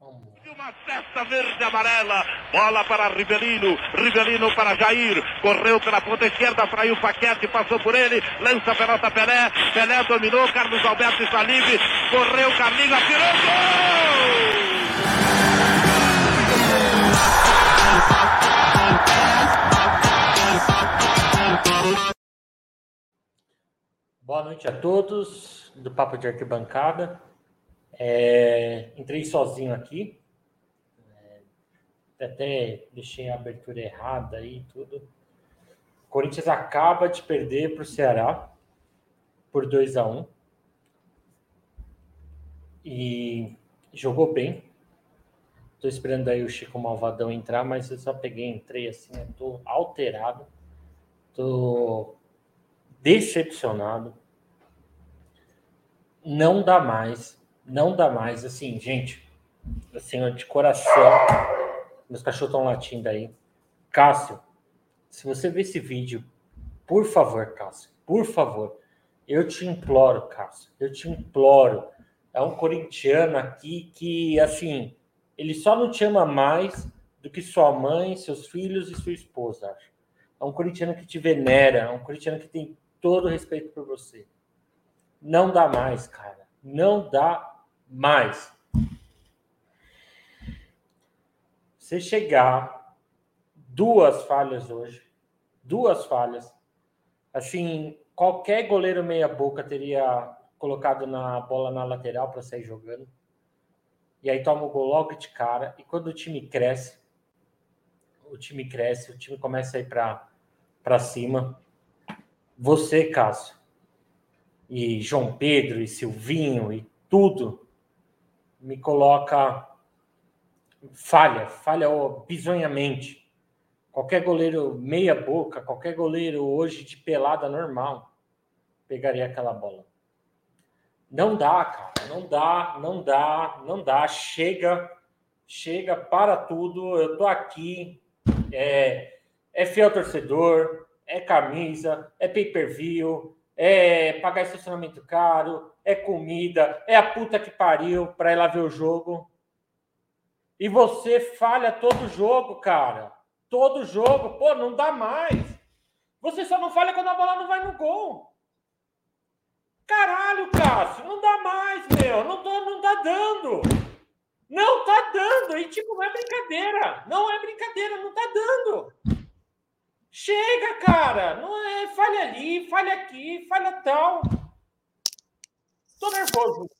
Uma cesta verde amarela, bola para Rivelino, Rivelino para Jair, correu pela ponta esquerda, fraiu o Paquete, passou por ele, lança a pelota Pelé, Pelé dominou, Carlos Alberto está livre, correu, Carlinhos, atirou, gol! Boa noite a todos do Papo de Arquibancada. É, entrei sozinho aqui, até deixei a abertura errada aí tudo. O Corinthians acaba de perder para o Ceará por 2 a 1 um, e jogou bem. Estou esperando aí o Chico Malvadão entrar, mas eu só peguei, entrei assim, estou alterado, estou decepcionado. Não dá mais, não dá mais, assim, gente, assim, de coração meus cachorros estão latindo aí. Cássio, se você ver esse vídeo, por favor, Cássio, por favor, eu te imploro, Cássio, eu te imploro. É um corintiano aqui que, assim, ele só não te ama mais do que sua mãe, seus filhos e sua esposa. É um corintiano que te venera, é um corintiano que tem todo respeito por você. Não dá mais, cara. Não dá mais. Você chegar duas falhas hoje, duas falhas, assim, qualquer goleiro meia boca teria colocado na bola na lateral para sair jogando. E aí toma o gol logo de cara. E quando o time cresce, o time cresce, o time começa a ir para cima. Você, Cássio, e João Pedro, e Silvinho, e tudo, me coloca falha, falha bizonhamente. Qualquer goleiro meia boca, qualquer goleiro hoje de pelada normal pegaria aquela bola. Não dá, cara, não dá, não dá, não dá. Chega, chega, para tudo. Eu tô aqui. É, é fiel torcedor, é camisa, é pay-per-view, é pagar estacionamento caro, é comida, é a puta que pariu para lá ver o jogo. E você falha todo jogo, cara. Todo jogo. Pô, não dá mais. Você só não falha quando a bola não vai no gol. Caralho, Cássio, não dá mais, meu. Não, tô, não tá dando. Não tá dando. E, tipo, não é brincadeira. Não é brincadeira, não tá dando. Chega, cara. Não é falha ali, falha aqui, falha tal. Tô nervoso.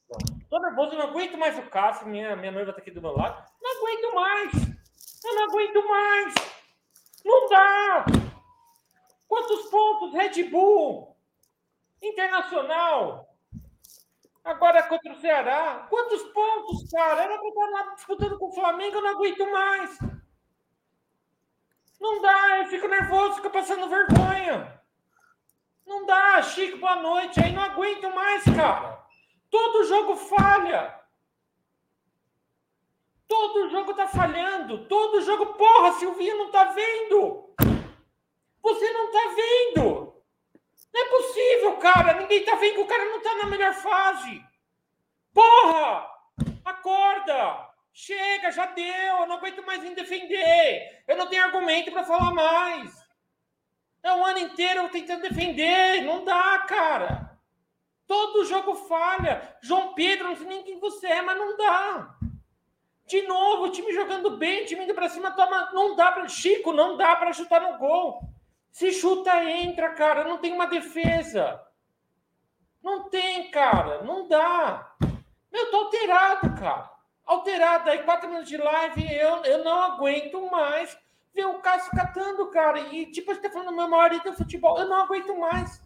Tô nervoso, não aguento mais o Cássio. Minha, minha noiva tá aqui do meu lado. Não aguento mais. Eu não aguento mais. Não dá. Quantos pontos, Red Bull? Internacional. Agora contra o Ceará. Quantos pontos, cara? Era pra estar lá disputando com o Flamengo, eu não aguento mais. Não dá, eu fico nervoso, fico passando vergonha. Não dá, Chico, boa noite. Aí não aguento mais, cara. Todo jogo falha. Todo jogo tá falhando. Todo jogo. Porra, Silvinha não tá vendo. Você não tá vendo. Não é possível, cara. Ninguém tá vendo que o cara não tá na melhor fase. Porra! Acorda! Chega, já deu. Eu não aguento mais em defender. Eu não tenho argumento para falar mais. É um ano inteiro tentando defender. Não dá, cara. Todo jogo falha. João Pedro, não sei nem quem você é, mas não dá. De novo, o time jogando bem, o time indo para cima, toma. Não dá para. Chico, não dá para chutar no gol. Se chuta, entra, cara. Não tem uma defesa. Não tem, cara. Não dá. Meu, tô alterado, cara. Alterado. Aí, quatro minutos de live, eu, eu não aguento mais ver o Cássio catando, cara. E, tipo, você tá falando do meu marido do futebol. Eu não aguento mais.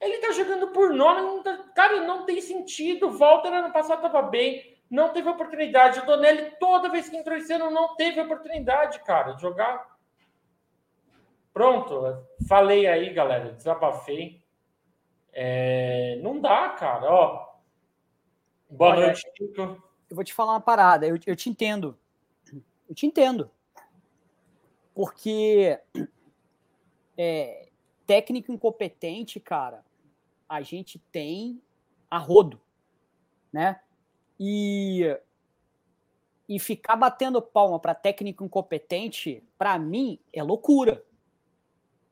Ele tá jogando por nome, não tá... cara, não tem sentido. Walter ano passado tava bem, não teve oportunidade. O Donelli, toda vez que entrou esse ano, não teve oportunidade, cara, de jogar. Pronto, falei aí, galera, desabafei. É... Não dá, cara, ó. Boa Olha, noite, Chico. Eu vou te falar uma parada, eu, eu te entendo. Eu te entendo. Porque é, técnico incompetente, cara, a gente tem a rodo, né? E e ficar batendo palma para técnico incompetente, para mim, é loucura.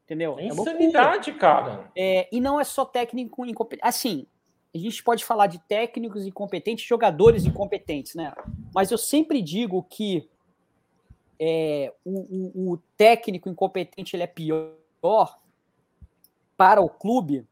Entendeu? É insanidade, é cara. É, e não é só técnico incompetente. Assim, a gente pode falar de técnicos incompetentes, jogadores incompetentes, né? Mas eu sempre digo que é, o, o, o, técnico incompetente ele é pior para o clube,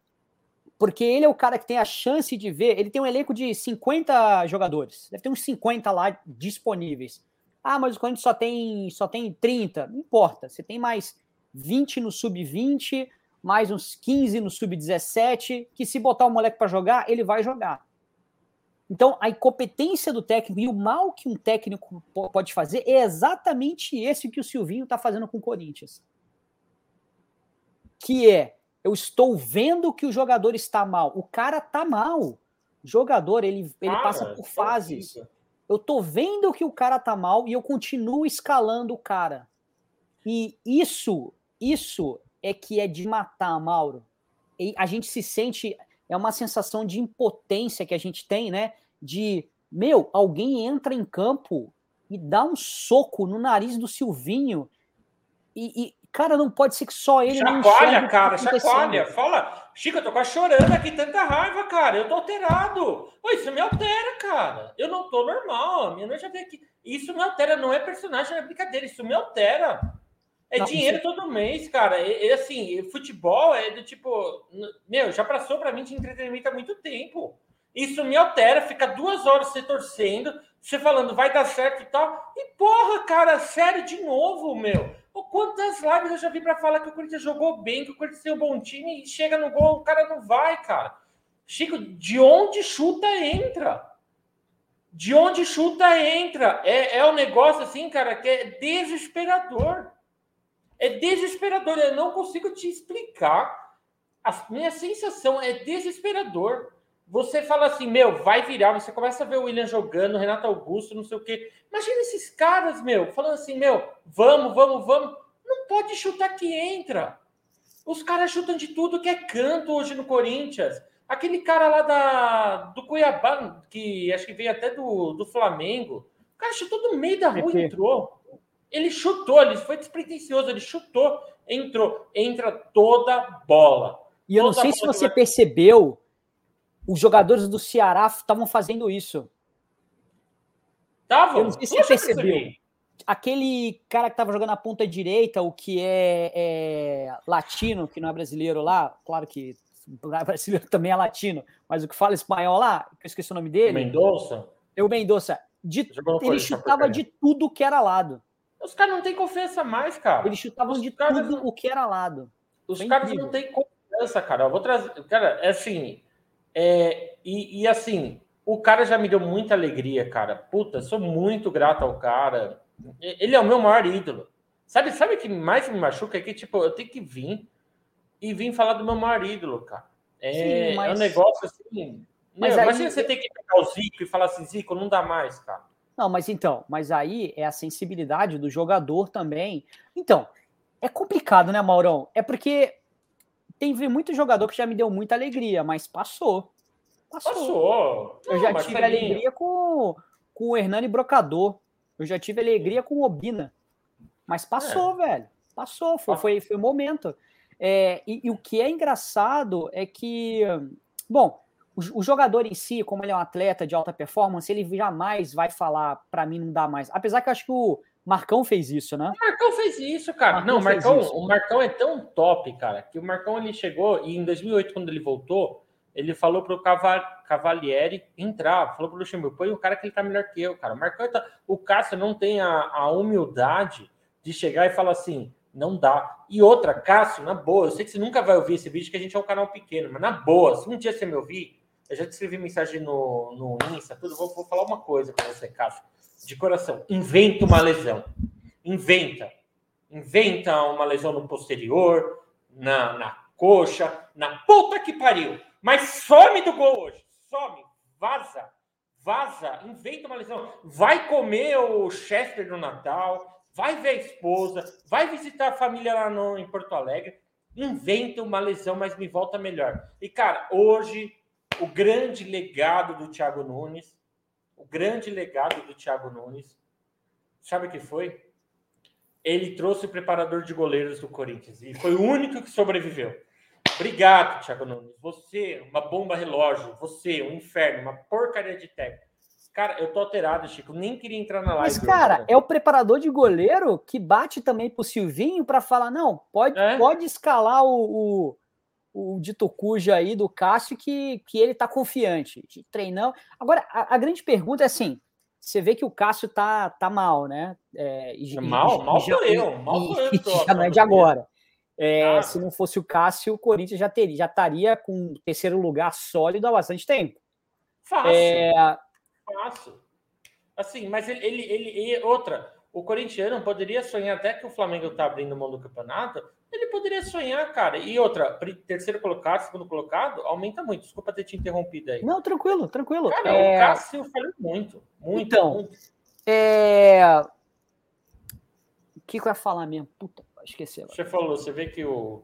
porque ele é o cara que tem a chance de ver. Ele tem um elenco de 50 jogadores, deve ter uns 50 lá disponíveis. Ah, mas o Corinthians só tem, só tem 30. Não importa, você tem mais 20 no sub-20, mais uns 15 no sub-17, que se botar o moleque para jogar, ele vai jogar. Então, a incompetência do técnico e o mal que um técnico pode fazer é exatamente esse que o Silvinho está fazendo com o Corinthians. Que é, eu estou vendo que o jogador está mal. O cara está mal. O jogador, ele, ele cara, passa por fases. Eu estou vendo que o cara está mal e eu continuo escalando o cara. E isso, isso é que é de matar, Mauro. E a gente se sente, é uma sensação de impotência que a gente tem, né? de meu, alguém entra em campo e dá um soco no nariz do Silvinho e, e cara, não pode ser que só ele chacoalha, cara, tá chacoalha. Fala, Chico, eu tô quase chorando aqui, tanta raiva, cara. Eu tô alterado. Pô, isso me altera, cara. Eu não tô normal. Minha noite já veio aqui. Isso me altera, não é personagem, não é brincadeira. Isso me altera. É não, dinheiro isso... todo mês, cara. E, e, assim, futebol é do tipo. Meu, já passou para mim de entretenimento há muito tempo. Isso me altera, fica duas horas você torcendo, você falando vai dar certo e tal. E porra, cara, sério de novo, meu. Quantas lives eu já vi para falar que o Corinthians jogou bem, que o Corinthians tem um bom time e chega no gol, o cara não vai, cara. Chico, de onde chuta entra? De onde chuta entra? É, é um negócio assim, cara, que é desesperador. É desesperador. Eu não consigo te explicar. A minha sensação é desesperador. Você fala assim, meu, vai virar. Você começa a ver o William jogando, Renato Augusto, não sei o quê. Imagina esses caras, meu, falando assim, meu, vamos, vamos, vamos. Não pode chutar que entra. Os caras chutam de tudo que é canto hoje no Corinthians. Aquele cara lá da, do Cuiabá, que acho que veio até do, do Flamengo, o cara chutou no meio da rua e entrou. Ele chutou, ele foi despretensioso, ele chutou, entrou, entra toda bola. E eu não sei se você vai... percebeu, os jogadores do Ceará estavam fazendo isso. Estavam? Eu não sei se você percebeu. Aquele cara que estava jogando na ponta direita, o que é, é, latino, que não é brasileiro lá, claro que brasileiro também é latino, mas o que fala espanhol lá, que eu esqueci o nome dele. Mendonça? É o Mendonça. De, ele chutava de tudo que era lado. Os caras não têm confiança mais, cara. Eles chutavam Os de tudo o que era lado. Os Foi caras incrível. não têm confiança, cara. Eu vou trazer. Cara, é assim. É, e, e, assim, o cara já me deu muita alegria, cara. Puta, sou muito grato ao cara. Ele é o meu maior ídolo. Sabe, sabe o que mais me machuca? É que, tipo, eu tenho que vir e vir falar do meu maior ídolo, cara. É, Sim, mas... é um negócio assim. Mas meu, aí... Imagina você ter que pegar o Zico e falar assim, Zico, não dá mais, cara. Não, mas então, mas aí é a sensibilidade do jogador também. Então, é complicado, né, Maurão? É porque tem muito jogador que já me deu muita alegria, mas passou. Passou. passou. Eu já tive alegria com, com o Hernani Brocador. Eu já tive alegria com o Obina. Mas passou, é. velho. Passou, foi, foi, foi momento. É, e, e, o que é engraçado é que, bom, o, o, jogador em si, como ele é um atleta de alta performance, ele jamais vai falar para mim não dá mais. Apesar que eu acho que o, Marcão fez isso, né? O Marcão fez isso, cara. Marcão não, o Marcão, o Marcão é tão top, cara, que o Marcão ele chegou e em 2008 quando ele voltou, ele falou pro Cavalieri entrar, falou pro Luxemburgo, põe o cara que ele tá melhor que eu, cara. O Marcão tá, o Cássio não tem a, a humildade de chegar e falar assim, não dá. E outra, Cássio, na boa, eu sei que você nunca vai ouvir esse vídeo, que a gente é um canal pequeno, mas na boa, se um dia você me ouvir, eu já te escrevi mensagem no, no Insta, tudo, vou, vou falar uma coisa para você, Cássio de coração, inventa uma lesão. Inventa. Inventa uma lesão no posterior, na, na coxa, na puta que pariu. Mas some do gol hoje. Some. Vaza. Vaza. Inventa uma lesão. Vai comer o Chester no Natal. Vai ver a esposa. Vai visitar a família lá no, em Porto Alegre. Inventa uma lesão, mas me volta melhor. E, cara, hoje, o grande legado do Thiago Nunes grande legado do Thiago Nunes Sabe o que foi? Ele trouxe o preparador de goleiros do Corinthians e foi o único que sobreviveu. Obrigado, Thiago Nunes. Você, uma bomba relógio. Você, um inferno, uma porcaria de técnico. Cara, eu tô alterado, Chico. Nem queria entrar na live. Mas, cara, hoje, é o preparador de goleiro que bate também pro Silvinho para falar: não, pode, é? pode escalar o, o, o Dito Cuja aí do Cássio, que, que ele tá confiante. Treinão. Agora, a, a grande pergunta é assim: você vê que o Cássio tá, tá mal, né? É, e, mal, e, mal e, sou eu, mal sou eu. Já não é de agora. É, ah. Se não fosse o Cássio, o Corinthians já teria, já estaria com terceiro lugar sólido há bastante tempo. Fácil. É... Fácil. Assim, mas ele, ele, ele, outra, o corintiano poderia sonhar até que o Flamengo está abrindo mão do campeonato. Ele poderia sonhar, cara. E outra, terceiro colocado, segundo colocado, aumenta muito. Desculpa ter te interrompido aí. Não, tranquilo, tranquilo. Cara, é... o Cássio falou muito, muito. Então, muito. É... o que, que eu ia falar mesmo? Puta, esqueci. Você falou, você vê que o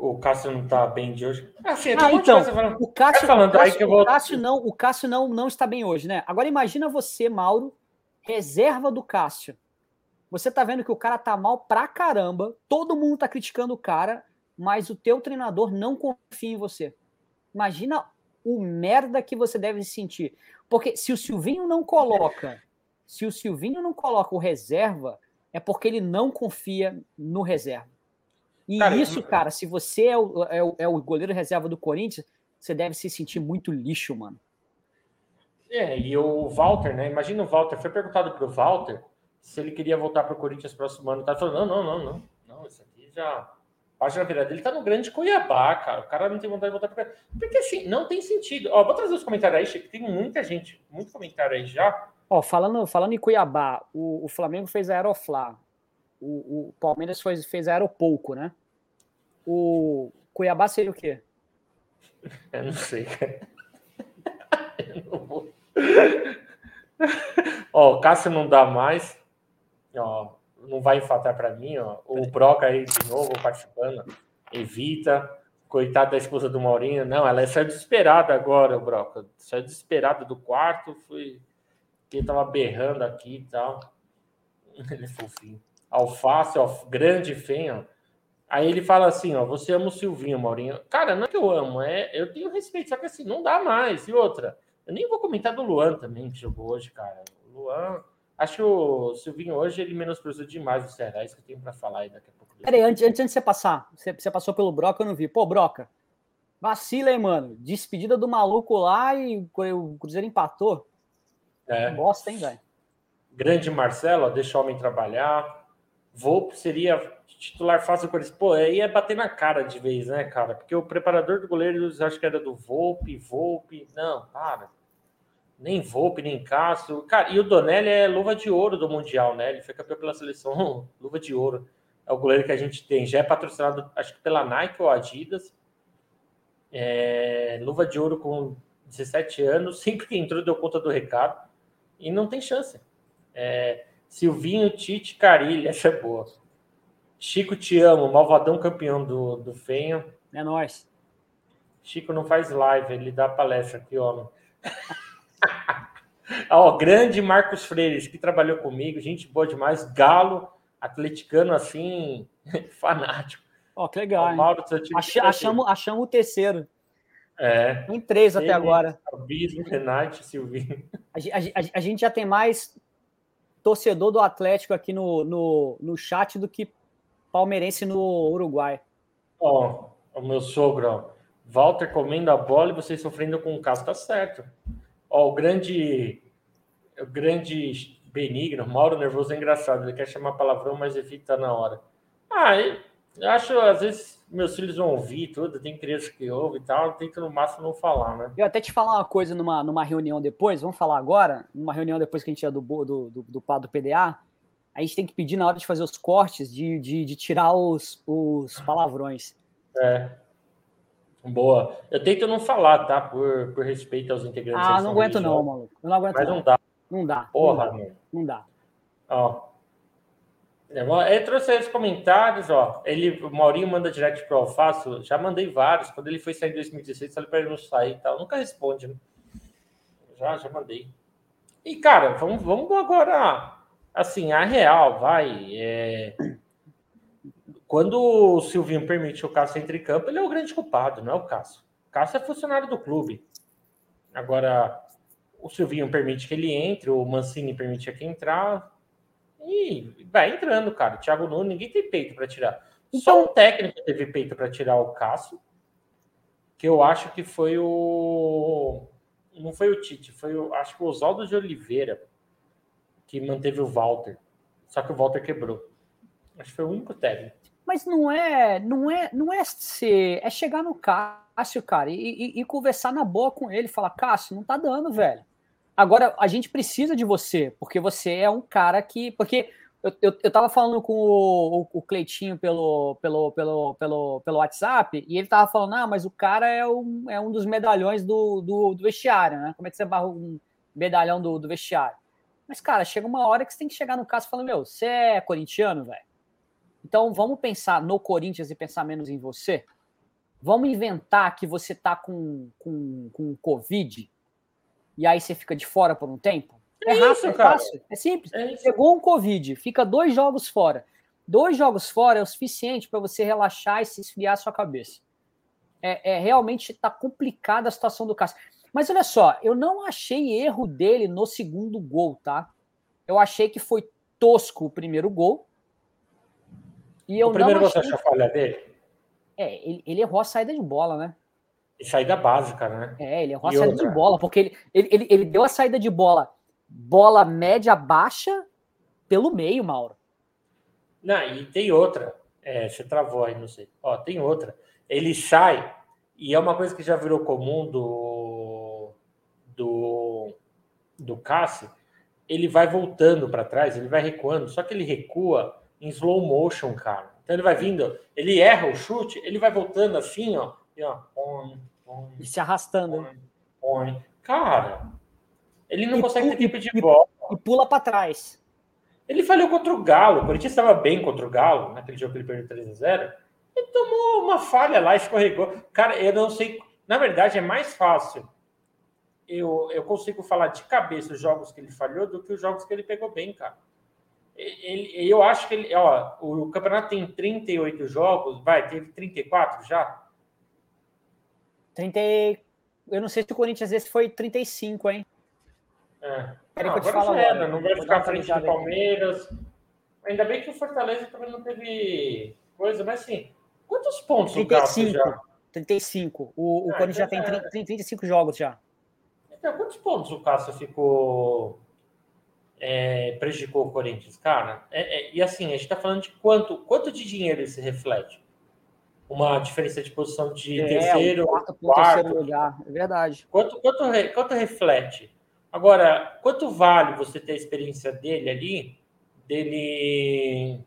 o Cássio não está bem de hoje. Assim, ah, então, o Cássio, falando, o Cássio, eu vou... o Cássio não, o Cássio não, não está bem hoje, né? Agora imagina você, Mauro, reserva do Cássio. Você tá vendo que o cara tá mal pra caramba, todo mundo tá criticando o cara, mas o teu treinador não confia em você. Imagina o merda que você deve sentir. Porque se o Silvinho não coloca, se o Silvinho não coloca o reserva, é porque ele não confia no reserva. E cara, isso, cara, se você é o, é, o, é o goleiro reserva do Corinthians, você deve se sentir muito lixo, mano. É, e o Walter, né? Imagina o Walter, foi perguntado pro Walter se ele queria voltar pro Corinthians próximo ano. Tá falando, não, não, não, não. Não, isso aqui já. Página virada. Ele tá no grande Cuiabá, cara. O cara não tem vontade de voltar para Porque assim, não tem sentido. Ó, vou trazer os comentários aí, Chico. Tem muita gente, muito comentário aí já. Ó, falando, falando em Cuiabá, o, o Flamengo fez a Aeroflá. O, o Palmeiras fez, fez a Aeropouco, né? O Cuiabá seria o quê? Eu não sei, cara. Eu não vou. ó, o Cássio não dá mais. Ó, não vai infatar para mim, ó. O Broca aí de novo participando. Evita. Coitado da esposa do Maurinho. Não, ela saiu desesperada agora, o Broca. Saiu desesperada do quarto. Fui. Ele tava berrando aqui e tal. Ele é fofinho. Alface, ó, grande ó. Aí ele fala assim, ó, você ama o Silvinho, Maurinho. Cara, não é que eu amo, é eu tenho respeito, só que assim, não dá mais. E outra, eu nem vou comentar do Luan também, que jogou hoje, cara. O Luan, acho que o Silvinho hoje ele menosprezou demais o Ceará, é isso que eu tenho para falar aí daqui a pouco. Peraí, antes, antes de você passar, você, você passou pelo Broca, eu não vi. Pô, Broca, vacila, hein, mano. Despedida do maluco lá e o Cruzeiro empatou. É. Bosta, hein, velho. Grande Marcelo, ó, deixa o homem trabalhar. Volpe seria titular fácil do Corinthians. Pô, aí é bater na cara de vez, né, cara? Porque o preparador do goleiro, acho que era do Volpe, Volpe. Não, para. Nem Volpe, nem Cássio. Cara, e o Donelli é luva de ouro do Mundial, né? Ele foi campeão pela seleção, luva de ouro. É o goleiro que a gente tem. Já é patrocinado, acho que pela Nike ou Adidas. É, luva de ouro com 17 anos. Sempre que entrou, deu conta do recado. E não tem chance. É, Silvinho, Tite, Carilha, essa é boa. Chico, te amo. Malvadão campeão do, do Fenha. É nóis. Chico não faz live, ele dá palestra aqui, homem. Ó, grande Marcos Freires, que trabalhou comigo, gente boa demais. Galo, atleticano assim, fanático. Ó, que legal. Ó, Mauro, Ach, achamos, achamos o terceiro. É. Tem três até agora. Abismo, Renate, Silvinho. A, a, a, gente já tem mais torcedor do Atlético aqui no, no, no chat do que palmeirense no Uruguai. Ó, o meu sogro, ó. Walter comendo a bola e vocês sofrendo com o caso, tá certo. Ó, o grande, o grande benigno, Mauro Nervoso é engraçado, ele quer chamar palavrão, mas evita na hora. Ah, eu acho, às vezes, meus filhos vão ouvir tudo, tem crianças que ouvem e tal, eu tento no máximo não falar, né? Eu até te falar uma coisa numa, numa reunião depois, vamos falar agora, numa reunião depois que a gente é do, do, do, do, do, PDA, a gente tem que pedir na hora de fazer os cortes de, de, de tirar os, os palavrões. É. Boa. Eu tento não falar, tá? Por, por respeito aos integrantes. Ah, não aguento não, maluco. Eu não aguento Mas não, não dá. Não dá. Porra, não dá. Não dá. Ó. Eu trouxe aí os comentários, ó. Ele, o Maurinho manda direct pro Alface. Já mandei vários. Quando ele foi sair em 2016, falei para ele não sair e tal. Nunca responde, né? Já, já mandei. E, cara, vamos, vamos agora. Assim, a real, vai. É... Quando o Silvinho permite o Cássio entre em campo, ele é o grande culpado, não é o Cássio. O Cássio é funcionário do clube. Agora, o Silvinho permite que ele entre, o Mancini permite que entrar. E vai entrando, cara. O Thiago Nunes, ninguém tem peito para tirar. Então, Só um técnico teve peito para tirar o Cássio, que eu acho que foi o. Não foi o Tite, foi o. Acho que o Oswaldo de Oliveira que manteve o Walter. Só que o Walter quebrou. Acho que foi o único técnico. Mas não é, não é, não é ser, é chegar no Cássio, cara, e, e, e conversar na boa com ele, falar, Cássio, não tá dando, velho. Agora, a gente precisa de você, porque você é um cara que. Porque eu, eu, eu tava falando com o, o, o Cleitinho pelo, pelo, pelo, pelo, pelo WhatsApp, e ele tava falando, ah, mas o cara é um, é um dos medalhões do, do, do vestiário, né? Como é que você barra um medalhão do, do vestiário? Mas, cara, chega uma hora que você tem que chegar no caso falando, meu, você é corintiano, velho? Então vamos pensar no Corinthians e pensar menos em você? Vamos inventar que você tá com, com, com Covid e aí você fica de fora por um tempo? É, é rápido, isso, é fácil, é simples. É Pegou um Covid, fica dois jogos fora. Dois jogos fora é o suficiente para você relaxar e se esfriar a sua cabeça. É, é realmente está complicada a situação do Cássio. Mas olha só, eu não achei erro dele no segundo gol, tá? Eu achei que foi tosco o primeiro gol. E eu o primeiro achei... você achou a falha dele? É, ele, ele errou a saída de bola, né? Saída básica, né? É, ele errou a saída outra. de bola, porque ele, ele, ele, ele deu a saída de bola, bola média baixa pelo meio, Mauro. Não, e tem outra. É, você travou aí, não sei. Ó, tem outra. Ele sai, e é uma coisa que já virou comum do, do, do Cássio, ele vai voltando para trás, ele vai recuando, só que ele recua em slow motion, cara. Então ele vai vindo, ele erra o chute, ele vai voltando assim, ó, e ó, on, e se arrastando. Põe. Cara, ele não e consegue ter tempo de bola. E pula para trás. Ele falhou contra o Galo. O Corinthians estava bem contra o Galo, naquele jogo que ele perdeu 3 a 0 Ele tomou uma falha lá, escorregou. Cara, eu não sei. Na verdade, é mais fácil. Eu, eu consigo falar de cabeça os jogos que ele falhou do que os jogos que ele pegou bem, cara. Ele, eu acho que ele. Ó, o campeonato tem 38 jogos, vai, teve 34 já. 30, eu não sei se o Corinthians esse foi 35, hein? É. Não, agora fala já era, não vai ficar frente do Palmeiras. Ainda bem que o Fortaleza também não teve coisa, mas assim, quantos pontos 35, o já? 35. O, o ah, Corinthians já tem 30, é. 35 jogos já. Então, quantos pontos o Cássio ficou. É, prejudicou o Corinthians? Cara, é, é, e assim, a gente tá falando de quanto, quanto de dinheiro isso reflete? Uma diferença de posição de é, terceiro, quarto, quarto terceiro lugar, é verdade. Quanto, quanto, quanto reflete? Agora, quanto vale você ter a experiência dele ali, dele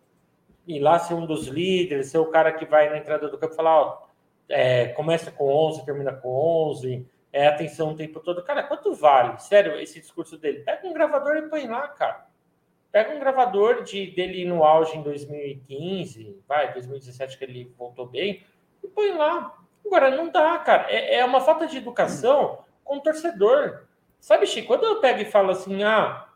ir lá ser um dos líderes, ser o cara que vai na entrada do campo e falar, ó, é, começa com 11, termina com 11, é atenção o tempo todo. Cara, quanto vale? Sério, esse discurso dele? Pega um gravador e põe lá, cara. Pega um gravador de, dele no auge em 2015, vai, 2017 que ele voltou bem, e põe lá. Agora, não dá, cara. É, é uma falta de educação com o torcedor. Sabe, Chico, quando eu pego e falo assim, ah,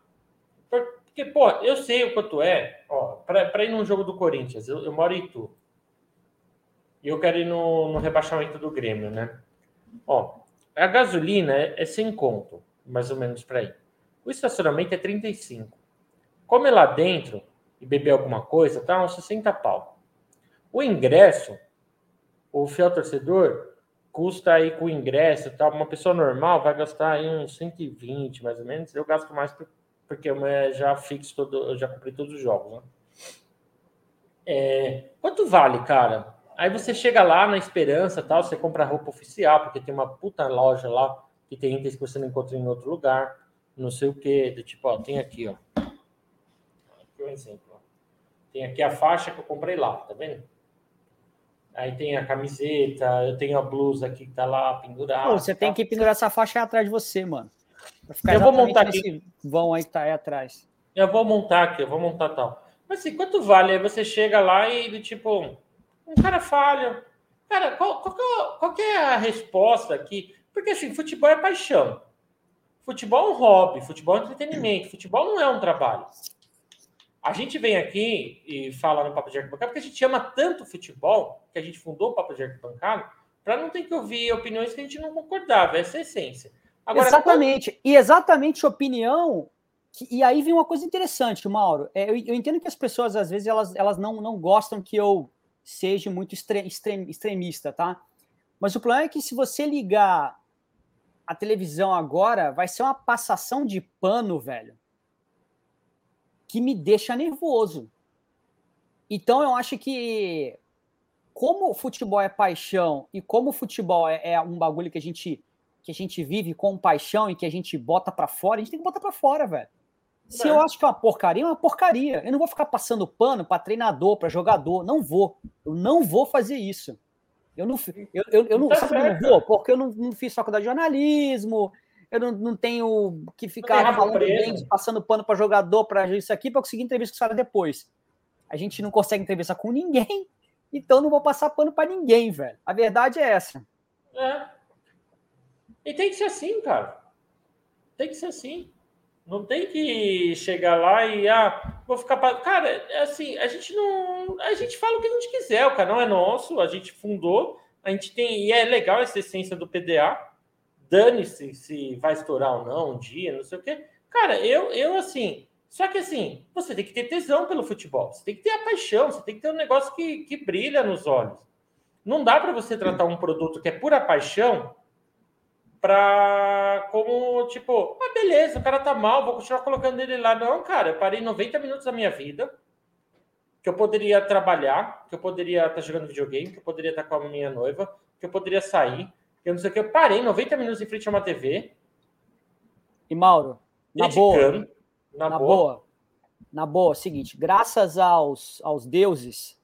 porque, pô, eu sei o quanto é, ó, para ir num jogo do Corinthians, eu, eu moro em Itu. E eu quero ir no, no rebaixamento do Grêmio, né? Ó, a gasolina é, é 100 conto, mais ou menos para ir. O estacionamento é 35. Comer lá dentro e beber alguma coisa, tá uns 60 pau. O ingresso, o fiel torcedor, custa aí com o ingresso, tá? Uma pessoa normal vai gastar aí uns 120, mais ou menos. Eu gasto mais porque eu já fixo todo, eu já comprei todos os jogos, né? É, quanto vale, cara? Aí você chega lá na esperança, tal, você compra roupa oficial, porque tem uma puta loja lá que tem itens que você não encontra em outro lugar, não sei o que, do tipo, ó, tem aqui, ó um exemplo. Tem aqui a faixa que eu comprei lá, tá vendo? Aí tem a camiseta, eu tenho a blusa aqui que tá lá pendurada. Pô, você tá? tem que pendurar essa faixa aí atrás de você, mano. eu vou montar aqui. Vão aí que tá aí atrás. Eu vou montar aqui, eu vou montar tal. Mas assim, quanto vale? Aí você chega lá e tipo, um cara falha. Cara, qual, qual, é qual é a resposta aqui? Porque assim, futebol é paixão. Futebol é um hobby, futebol é entretenimento, futebol não é um trabalho. A gente vem aqui e fala no Papo de Arquibancada porque a gente ama tanto futebol que a gente fundou o Papo de Arquibancada para não ter que ouvir opiniões que a gente não concordava. Essa é a essência. Agora, exatamente. Quando... E exatamente opinião. Que, e aí vem uma coisa interessante, Mauro. É, eu, eu, entendo que as pessoas, às vezes, elas, elas não, não gostam que eu seja muito extre, extrem, extremista, tá? Mas o problema é que se você ligar a televisão agora, vai ser uma passação de pano, velho, que me deixa nervoso. Então eu acho que como o futebol é paixão e como o futebol é, é um bagulho que a gente que a gente vive com paixão e que a gente bota para fora, a gente tem que botar para fora, velho. Se é. eu acho que é uma porcaria, é uma porcaria. Eu não vou ficar passando pano para treinador, para jogador. Não vou. Eu não vou fazer isso. Eu não, eu, eu, eu não, tá sabe eu não vou? Porque eu não, não, fiz faculdade de jornalismo, eu não, não tenho que ficar falando passando pano para jogador, para isso aqui, para conseguir entrevista com os caras depois. A gente não consegue entrevistar com ninguém, então não vou passar pano para ninguém, velho. A verdade é essa. É. E tem que ser assim, cara. Tem que ser assim. Não tem que chegar lá e ah, vou ficar. Cara, é assim, a gente não. A gente fala o que a gente quiser, o canal é nosso, a gente fundou, a gente tem. E é legal essa essência do PDA. Dane-se se vai estourar ou não um dia, não sei o quê. Cara, eu, eu assim. Só que assim, você tem que ter tesão pelo futebol, você tem que ter a paixão, você tem que ter um negócio que, que brilha nos olhos. Não dá para você tratar um produto que é pura paixão pra como tipo, ah, beleza, o cara tá mal, vou continuar colocando ele lá. Não, cara, eu parei 90 minutos da minha vida que eu poderia trabalhar, que eu poderia estar tá jogando videogame, que eu poderia estar tá com a minha noiva, que eu poderia sair, eu não sei o que. Eu parei 90 minutos em frente a uma TV. E Mauro, na boa, na, na boa. boa, na boa, seguinte, graças aos, aos deuses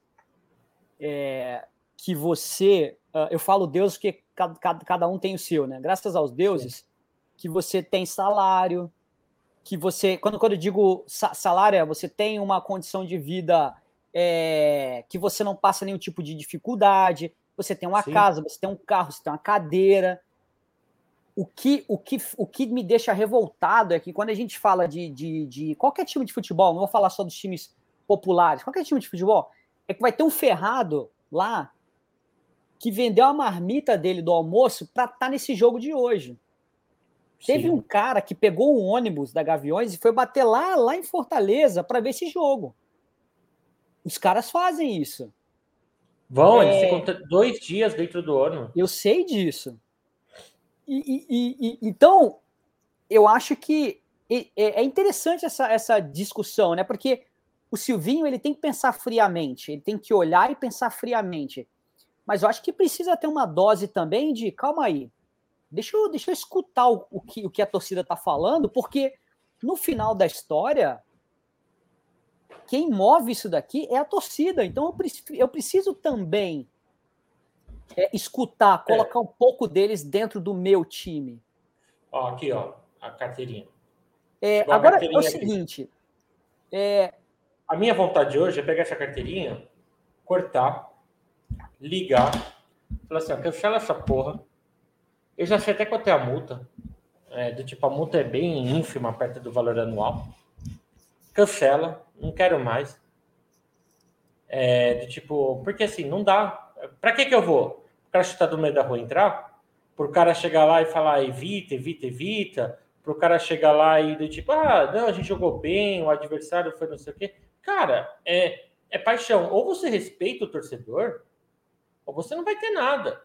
é, que você, uh, eu falo Deus porque cada, cada um tem o seu, né? Graças aos deuses, Sim. que você tem salário, que você. Quando, quando eu digo salário, é você tem uma condição de vida é, que você não passa nenhum tipo de dificuldade, você tem uma Sim. casa, você tem um carro, você tem uma cadeira. O que, o, que, o que me deixa revoltado é que quando a gente fala de, de, de qualquer time de futebol, não vou falar só dos times populares, qualquer time de futebol, é que vai ter um ferrado lá que vendeu a marmita dele do almoço para estar tá nesse jogo de hoje. Sim. Teve um cara que pegou um ônibus da Gaviões e foi bater lá, lá em Fortaleza para ver esse jogo. Os caras fazem isso. Vão, é... eles ficam dois dias dentro do ônibus. Eu sei disso. E, e, e, então, eu acho que é, é interessante essa, essa discussão, né? Porque o Silvinho ele tem que pensar friamente, ele tem que olhar e pensar friamente. Mas eu acho que precisa ter uma dose também de calma aí. Deixa eu, deixa eu escutar o, o que, o que a torcida está falando, porque no final da história, quem move isso daqui é a torcida. Então eu, preciso, eu preciso também é, escutar, é. colocar é. um pouco deles dentro do meu time. Ó, aqui, ó, a carteirinha. É, agora carteirinha é o seguinte. É... A minha vontade hoje é pegar essa carteirinha, cortar, ligar, falar assim, ó, cancela essa porra. Eu já sei até quanto é a multa. É, do tipo, a multa é bem ínfima perto do valor anual. Cancela, não quero mais. É, do tipo, porque assim, não dá. Pra que que eu vou? O cara chutar do meio da rua entrar? Pro cara chegar lá e falar evita, evita, evita. Pro cara chegar lá e do tipo, ah, não, a gente jogou bem, o adversário foi não sei o quê. Cara, é, é paixão. Ou você respeita o torcedor, ou você não vai ter nada.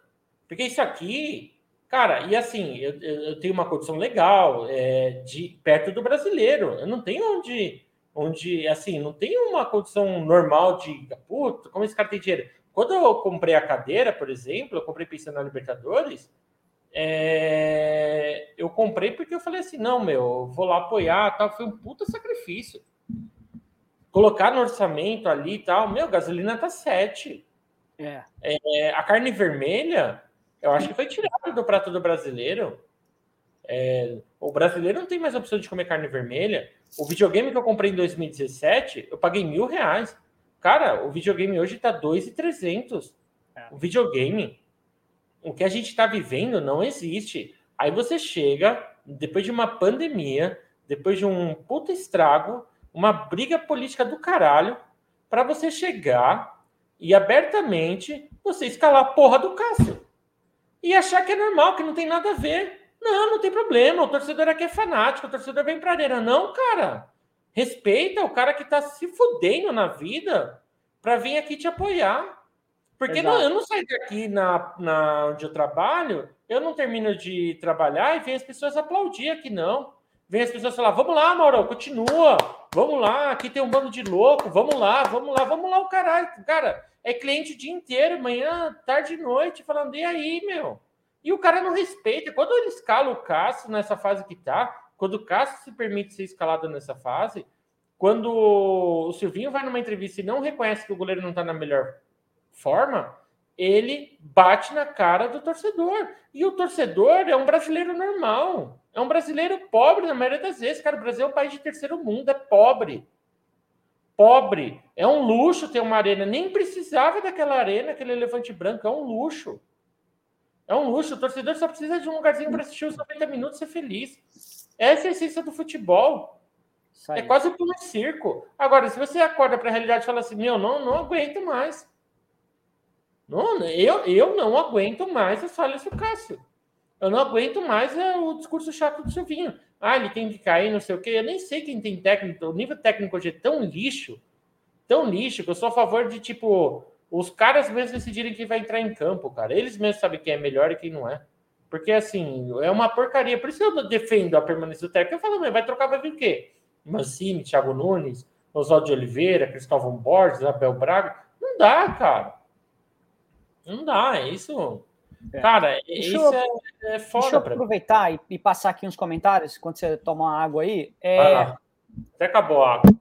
Porque isso aqui, cara, e assim, eu, eu tenho uma condição legal é, de perto do brasileiro. Eu não tenho onde, onde, assim, não tenho uma condição normal de, puta, como esse cara tem dinheiro. Quando eu comprei a cadeira, por exemplo, eu comprei pensando na Libertadores, é, eu comprei porque eu falei assim, não, meu, vou lá apoiar, tal, foi um puta sacrifício. Colocar no orçamento ali e tal, meu, gasolina tá 7. É. é. a carne vermelha, eu acho que foi tirada do prato do brasileiro. É, o brasileiro não tem mais opção de comer carne vermelha. O videogame que eu comprei em 2017, eu paguei mil reais. Cara, o videogame hoje tá 2,300. É. O videogame, o que a gente está vivendo não existe. Aí você chega depois de uma pandemia, depois de um puta estrago, uma briga política do caralho, para você chegar e abertamente você escalar a porra do Cássio. E achar que é normal, que não tem nada a ver. Não, não tem problema. O torcedor aqui é fanático, o torcedor vem pra arena. Não, cara. Respeita o cara que tá se fudendo na vida para vir aqui te apoiar. Porque não, eu não saio daqui na, na, onde eu trabalho, eu não termino de trabalhar e vem as pessoas aplaudir aqui, não. Vem as pessoas falar, vamos lá, Mauro, continua, vamos lá, aqui tem um bando de louco, vamos lá, vamos lá, vamos lá, o caralho. Cara, é cliente o dia inteiro, manhã, tarde e noite, falando, e aí, meu? E o cara não respeita. Quando ele escala o Cássio nessa fase que tá, quando o Cássio se permite ser escalado nessa fase, quando o Silvinho vai numa entrevista e não reconhece que o goleiro não tá na melhor forma, ele bate na cara do torcedor. E o torcedor é um brasileiro normal. É um brasileiro pobre na maioria das vezes. Cara, o Brasil é um país de terceiro mundo, é pobre. Pobre. É um luxo ter uma arena. Nem precisava daquela arena, aquele elefante branco. É um luxo. É um luxo. O torcedor só precisa de um lugarzinho para assistir os 90 minutos e ser feliz. Essa é a essência do futebol. É quase como um circo. Agora, se você acorda para a realidade e fala assim, meu, não, não aguento mais. Não, eu, eu não aguento mais as falhas do Cássio. Eu não aguento mais é, o discurso chato do Silvinho. Ah, ele tem que cair, não sei o quê. Eu nem sei quem tem técnico. O nível técnico hoje é tão lixo, tão lixo, que eu sou a favor de, tipo, os caras mesmos decidirem quem vai entrar em campo, cara. Eles mesmos sabem quem é melhor e quem não é. Porque, assim, é uma porcaria. Por isso que eu defendo a permanência do técnico. Eu falo, vai trocar, vai vir o quê? Mancini, Thiago Nunes, Oswaldo de Oliveira, Cristóvão Borges, Abel Braga. Não dá, cara. Não dá, é isso. É. Cara, deixa isso eu, é, é foda. Deixa eu aproveitar e, e, passar aqui uns comentários quando você toma uma água aí. É... Até acabou a água.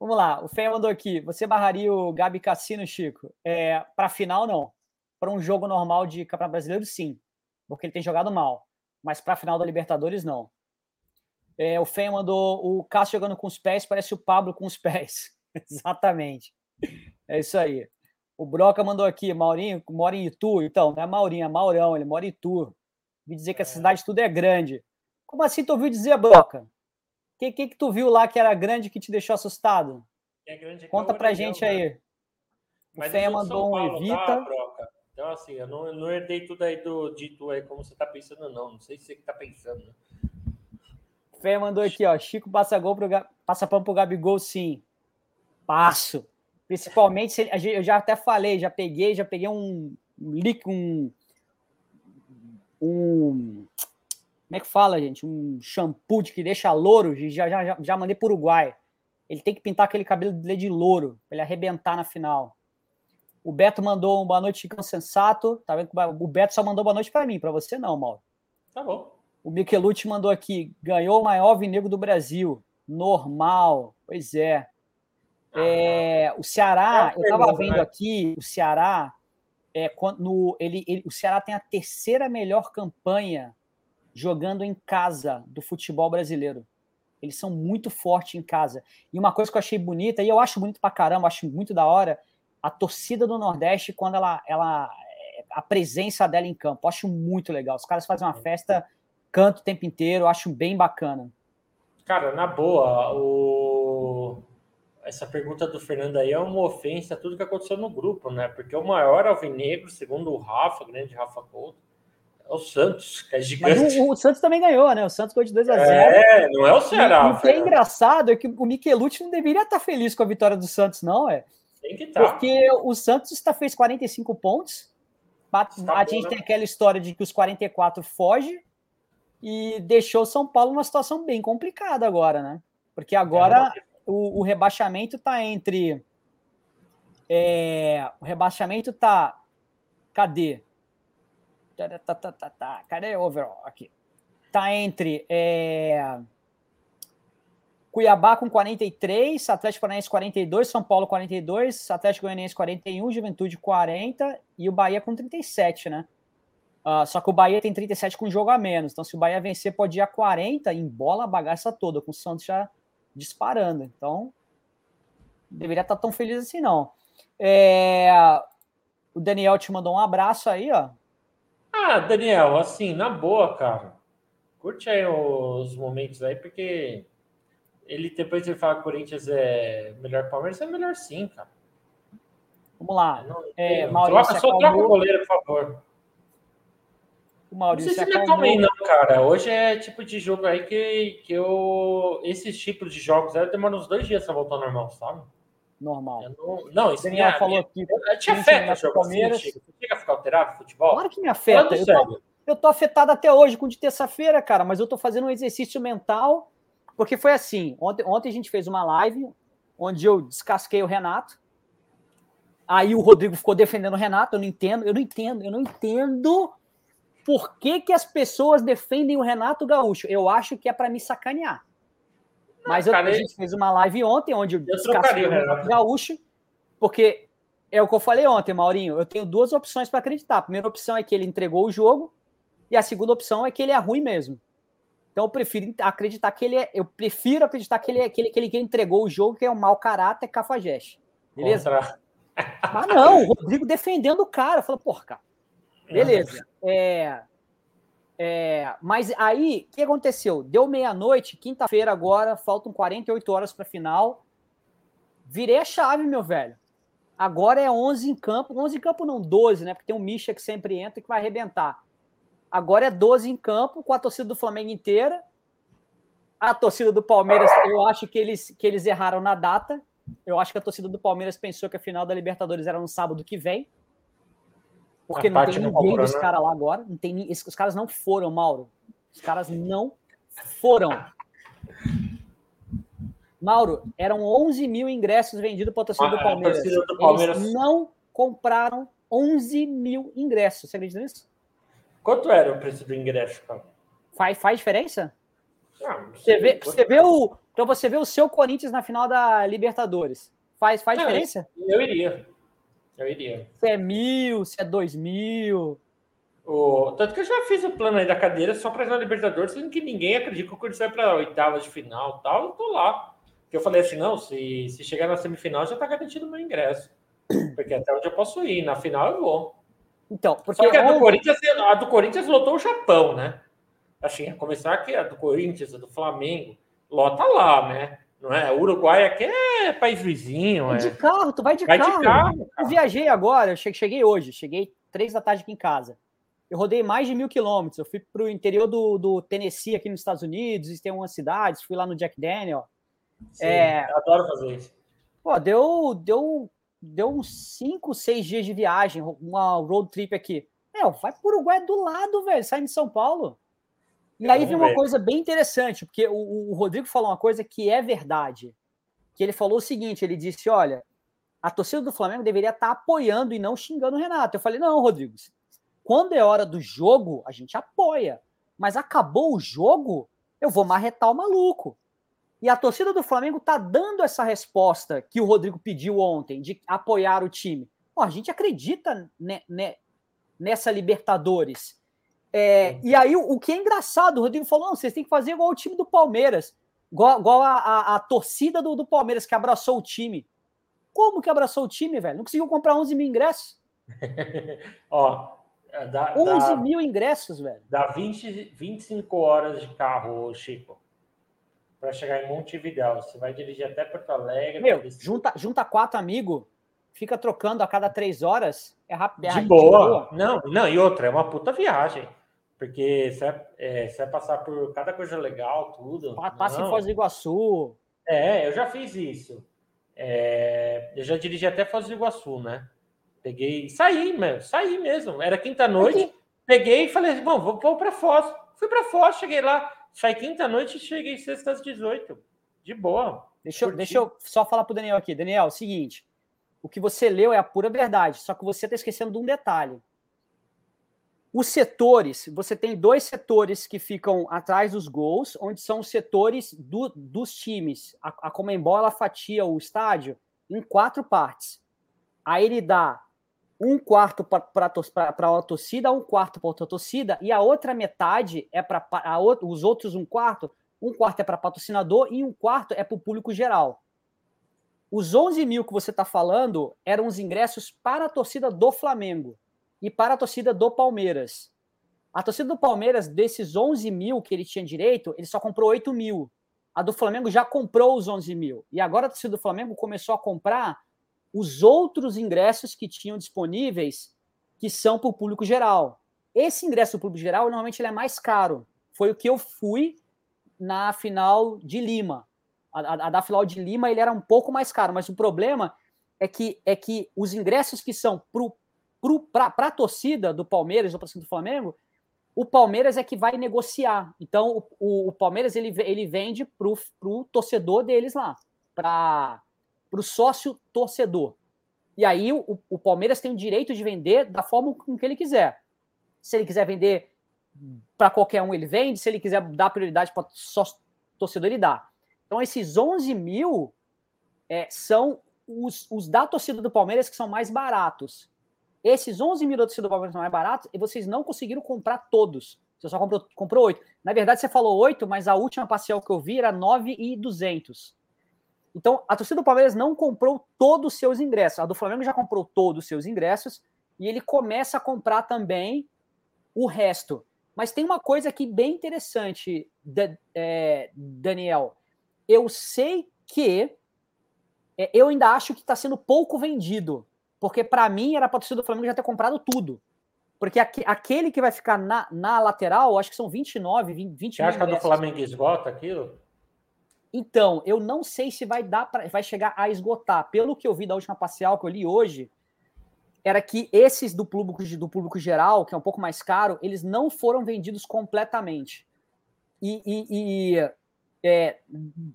Vamos lá, o Fê mandou aqui. Você barraria o Gabi Cassino, Chico? É, para final, não. Para um jogo normal de Campeonato Brasileiro, sim. Porque ele tem jogado mal. Mas para final da Libertadores, não. É, o Fê mandou o Cássio jogando com os pés, parece o Pablo com os pés. Exatamente. É isso aí. O Broca mandou aqui, Maurinho, mora em Itu. Então, não é Maurinho, é Maurão, ele mora em Itu. Vi dizer que a é. cidade tudo é grande. Como assim tu ouviu dizer, Broca? O que, que, que tu viu lá que era grande que te deixou assustado? É grande, Conta pra gente né? aí. Mas o Fé mandou um Evita. Tá, então, assim, eu não, não herdei tudo aí do dito aí como você tá pensando, não. Não sei se você que tá pensando. Né? Fé mandou aqui, ó. Chico passa, gol pro, passa pão pro Gabigol, sim. Passo. Principalmente, se eu já até falei, já peguei, já peguei um um, um como é que fala, gente? Um shampoo de que deixa louro, já, já, já mandei para o Uruguai. Ele tem que pintar aquele cabelo dele de louro, para ele arrebentar na final. O Beto mandou um boa noite, Chicão Sensato. Tá vendo? O Beto só mandou boa noite para mim, para você não, Mauro. Tá bom. O Michelucci mandou aqui, ganhou o maior vinegro do Brasil. Normal. Pois é. É, o Ceará, eu estava vendo né? aqui, o Ceará, é, quando ele, ele, o Ceará tem a terceira melhor campanha jogando em casa do futebol brasileiro. Eles são muito fortes em casa. E uma coisa que eu achei bonita, e eu acho bonito pra caramba, acho muito da hora, a torcida do Nordeste, quando ela, ela a presença dela em campo. Eu acho muito legal. Os caras fazem uma festa, canto o tempo inteiro, eu acho bem bacana. Cara, na boa, o essa pergunta do Fernando aí é uma ofensa a tudo que aconteceu no grupo, né? Porque o maior alvinegro, segundo o Rafa, grande Rafa Couto, é o Santos, que é gigante. Mas o, o Santos também ganhou, né? O Santos foi de 2 a 0 É, não é o Ceará. E, o que é engraçado é que o Michelucci não deveria estar feliz com a vitória do Santos, não, é? Tem que estar. Porque o Santos está, fez 45 pontos. A, a gente né? tem aquela história de que os 44 foge e deixou o São Paulo numa situação bem complicada agora, né? Porque agora é, o, o rebaixamento está entre. É, o rebaixamento está. Cadê? Tá, tá, tá, tá, tá. Cadê o overall? Aqui. Está entre. É, Cuiabá com 43, Atlético Paranaense 42, São Paulo 42, Atlético Goianiense 41, Juventude 40 e o Bahia com 37, né? Uh, só que o Bahia tem 37 com jogo a menos. Então, se o Bahia vencer, pode ir a 40 em bola a bagaça toda, com o Santos já disparando. Então, deveria estar tão feliz assim, não. É... O Daniel te mandou um abraço aí, ó. Ah, Daniel, assim, na boa, cara. Curte aí os momentos aí, porque ele depois ele fala que Corinthians é melhor Palmeiras, é melhor sim, cara. Vamos lá. Não, É, não. Maurício troca, só troca acalmou. o goleiro, por favor. O Não Maurício sei se me acalmou. acalmei, não, cara. Hoje é tipo de jogo aí que, que eu. Esses tipos de jogos aí demoram uns dois dias pra voltar ao normal, sabe? Normal. Não, não, isso Daniel falou aqui. te afeta jogo assim, Palmeiras. Chico? Você chega a ficar alterado no futebol? Claro que me afeta. Eu tô, eu tô afetado até hoje com o de terça-feira, cara, mas eu tô fazendo um exercício mental, porque foi assim. Ontem, ontem a gente fez uma live onde eu descasquei o Renato. Aí o Rodrigo ficou defendendo o Renato. Eu não entendo, eu não entendo, eu não entendo por que, que as pessoas defendem o Renato Gaúcho. Eu acho que é para me sacanear. Mas eu- a gente fez uma live ontem onde eu trocaria o Renato. Gaúcho, porque é o que eu falei ontem, Maurinho. Eu tenho duas opções para acreditar. A primeira opção é que ele entregou o jogo, e a segunda opção é que ele é ruim mesmo. Então eu prefiro acreditar que ele é. Eu prefiro acreditar que ele é que ele, que ele que entregou o jogo, que é um mau caráter cafajeste. Beleza? Contra- Mas não, o Rodrigo defendendo o cara. Fala, porra, cara. Beleza. É, é, mas aí, o que aconteceu? Deu meia-noite, quinta-feira agora, faltam 48 horas para final. Virei a chave, meu velho. Agora é 11 em campo. 11 em campo não, 12, né? Porque tem um Misha que sempre entra e que vai arrebentar. Agora é 12 em campo, com a torcida do Flamengo inteira. A torcida do Palmeiras, eu acho que eles, que eles erraram na data. Eu acho que a torcida do Palmeiras pensou que a final da Libertadores era no sábado que vem. Porque não tem ninguém dos né? caras lá agora. Não tem, os caras não foram, Mauro. Os caras não foram. Mauro, eram 11 mil ingressos vendidos para a torcida Ah, do a Palmeiras. torcida do Palmeiras- Eles não compraram 11 mil ingressos. Você acredita nisso? Quanto era o preço do ingresso, cara? Faz, faz diferença? Ah, não Você vê, você vê o, pra você ver o seu Corinthians na final da Libertadores. Faz, faz Não, diferença? Eu iria. Eu iria. Se é mil, se é dois mil. O... Tanto que eu já fiz o plano aí da cadeira só para na Libertadores, sendo que ninguém acredita que o Corinthians vai para oitavas de final e tal. Eu tô lá. Porque eu falei assim: não, se, se chegar na semifinal já tá garantido o meu ingresso. Porque até onde eu posso ir. Na final eu vou. Então, porque Só que a do, Corinthians, a do Corinthians lotou o Japão, né? Assim, a começar que a do Corinthians, a do Flamengo, lota lá, né? Não é? O Uruguai aqui é país vizinho, é. de carro, tu vai de Vai carro. de carro. Eu viajei agora, eu che- cheguei hoje, cheguei três da tarde aqui em casa. Eu rodei mais de mil quilômetros. Eu fui para o interior do, do Tennessee, aqui nos Estados Unidos, tem umas cidades, fui lá no Jack Daniel. Sim, É. eu adoro fazer isso. Pô, deu, deu, deu uns cinco, seis dias de viagem, uma road trip aqui. Meu, vai pro Uruguai do lado, velho, sai de São Paulo. E aí vem uma coisa bem interessante, porque o, o Rodrigo falou uma coisa que é verdade. Que ele falou o seguinte: ele disse: olha, a torcida do Flamengo deveria estar apoiando e não xingando o Renato. Eu falei: não, Rodrigo, quando é hora do jogo, a gente apoia. Mas acabou o jogo, eu vou marretar o maluco. E a torcida do Flamengo tá dando essa resposta que o Rodrigo pediu ontem, de apoiar o time. Pô, a gente acredita ne- ne- nessa Libertadores. É, e aí, o, que é engraçado, o Rodrigo falou: não, vocês têm que fazer igual o time do Palmeiras, igual, igual a, a- a torcida do, do Palmeiras que abraçou o time. Como que abraçou o time, velho? Não conseguiu comprar 11 mil ingressos? Ó, dá, 11 dá, mil ingressos, velho. dá 20, 25 horas de carro, Chico, para chegar em Montevidéu. Você vai dirigir até Porto Alegre. Meu, junta, junta quatro amigos, fica trocando a cada três horas, é rápido. é de rápido, boa. Não, não, e outra, é uma puta viagem. Porque você vai, é, você vai passar por cada coisa legal, tudo. Pa- Passa em Não. Foz do Iguaçu. É, eu já fiz isso. É, eu já dirigi até Foz do Iguaçu, né? Peguei, saí, mesmo, saí mesmo. Era quinta-noite, peguei e falei, bom, vou, vou para Foz. Fui para Foz, cheguei lá, saí quinta-noite e cheguei sexta às 18. De boa. Deixa, eu- deixa eu só falar pro Daniel aqui. Daniel, é o seguinte: o que você leu é a pura verdade, só que você está esquecendo de um detalhe. Os setores, você tem dois setores que ficam atrás dos gols, onde são os setores do- dos times. A, a Comembol ela fatia o estádio em quatro partes. Aí ele dá um quarto para a torcida, um quarto para outra torcida, e a outra metade é para os outros um quarto um quarto é para patrocinador e um quarto é para o público geral. Os 11 mil que você está falando eram os ingressos para a torcida do Flamengo e para a torcida do Palmeiras. A torcida do Palmeiras, desses 11 mil que ele tinha direito, ele só comprou 8 mil. A do Flamengo já comprou os 11 mil. E agora a torcida do Flamengo começou a comprar os outros ingressos que tinham disponíveis, que são para o público geral. Esse ingresso do público geral, normalmente, ele é mais caro. Foi o que eu fui na final de Lima. A, a, a da final de Lima, ele era um pouco mais caro, mas o problema é que, é que os ingressos que são para a torcida do Palmeiras ou para torcida do Flamengo, o Palmeiras é que vai negociar. Então, o, o, o Palmeiras ele, ele vende para o torcedor deles lá, para o sócio torcedor. E aí o, o Palmeiras tem o direito de vender da forma com que ele quiser. Se ele quiser vender para qualquer um, ele vende. Se ele quiser dar prioridade para sócio torcedor, ele dá. Então, esses 11 mil é, são os, os da torcida do Palmeiras que são mais baratos. Esses 11 mil da torcida do Palmeiras são mais baratos e vocês não conseguiram comprar todos. Você só comprou, comprou 8. Na verdade, você falou 8, mas a última parcial que eu vi era 9 e 200. Então, a torcida do Palmeiras não comprou todos os seus ingressos. A do Flamengo já comprou todos os seus ingressos e ele começa a comprar também o resto. Mas tem uma coisa aqui bem interessante, é, Daniel. Eu sei que é, eu ainda acho que está sendo pouco vendido. Porque para mim era para torcida do Flamengo já ter comprado tudo. Porque aquele que vai ficar na, na lateral, acho que são 29, 20, 20 Você acha que a do Flamengo esgota aquilo? Então, eu não sei se vai dar para vai chegar a esgotar. Pelo que eu vi da última parcial que eu li hoje, era que esses do público do público geral, que é um pouco mais caro, eles não foram vendidos completamente. E, e, e é,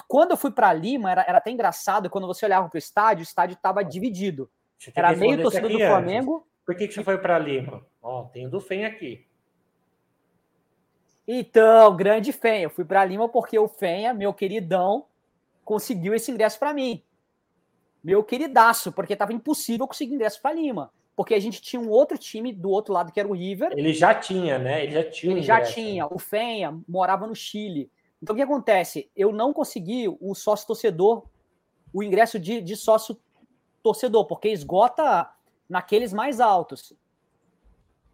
quando eu fui para Lima, era, era até engraçado, quando você olhava para o estádio, o estádio estava dividido. Era meio torcida do Flamengo. Antes. Por que, que você foi para Lima? Ó, tem o do FEM aqui. Então, grande FEM. Eu fui para Lima porque o FEM, meu queridão, conseguiu esse ingresso para mim. Meu queridaço, porque estava impossível conseguir ingresso para Lima. Porque a gente tinha um outro time do outro lado, que era o River. Ele já tinha, né? Ele já tinha. Ele já tinha. O Fenha morava no Chile. Então, o que acontece? Eu não consegui o sócio torcedor, o ingresso de, de sócio torcedor, porque esgota naqueles mais altos.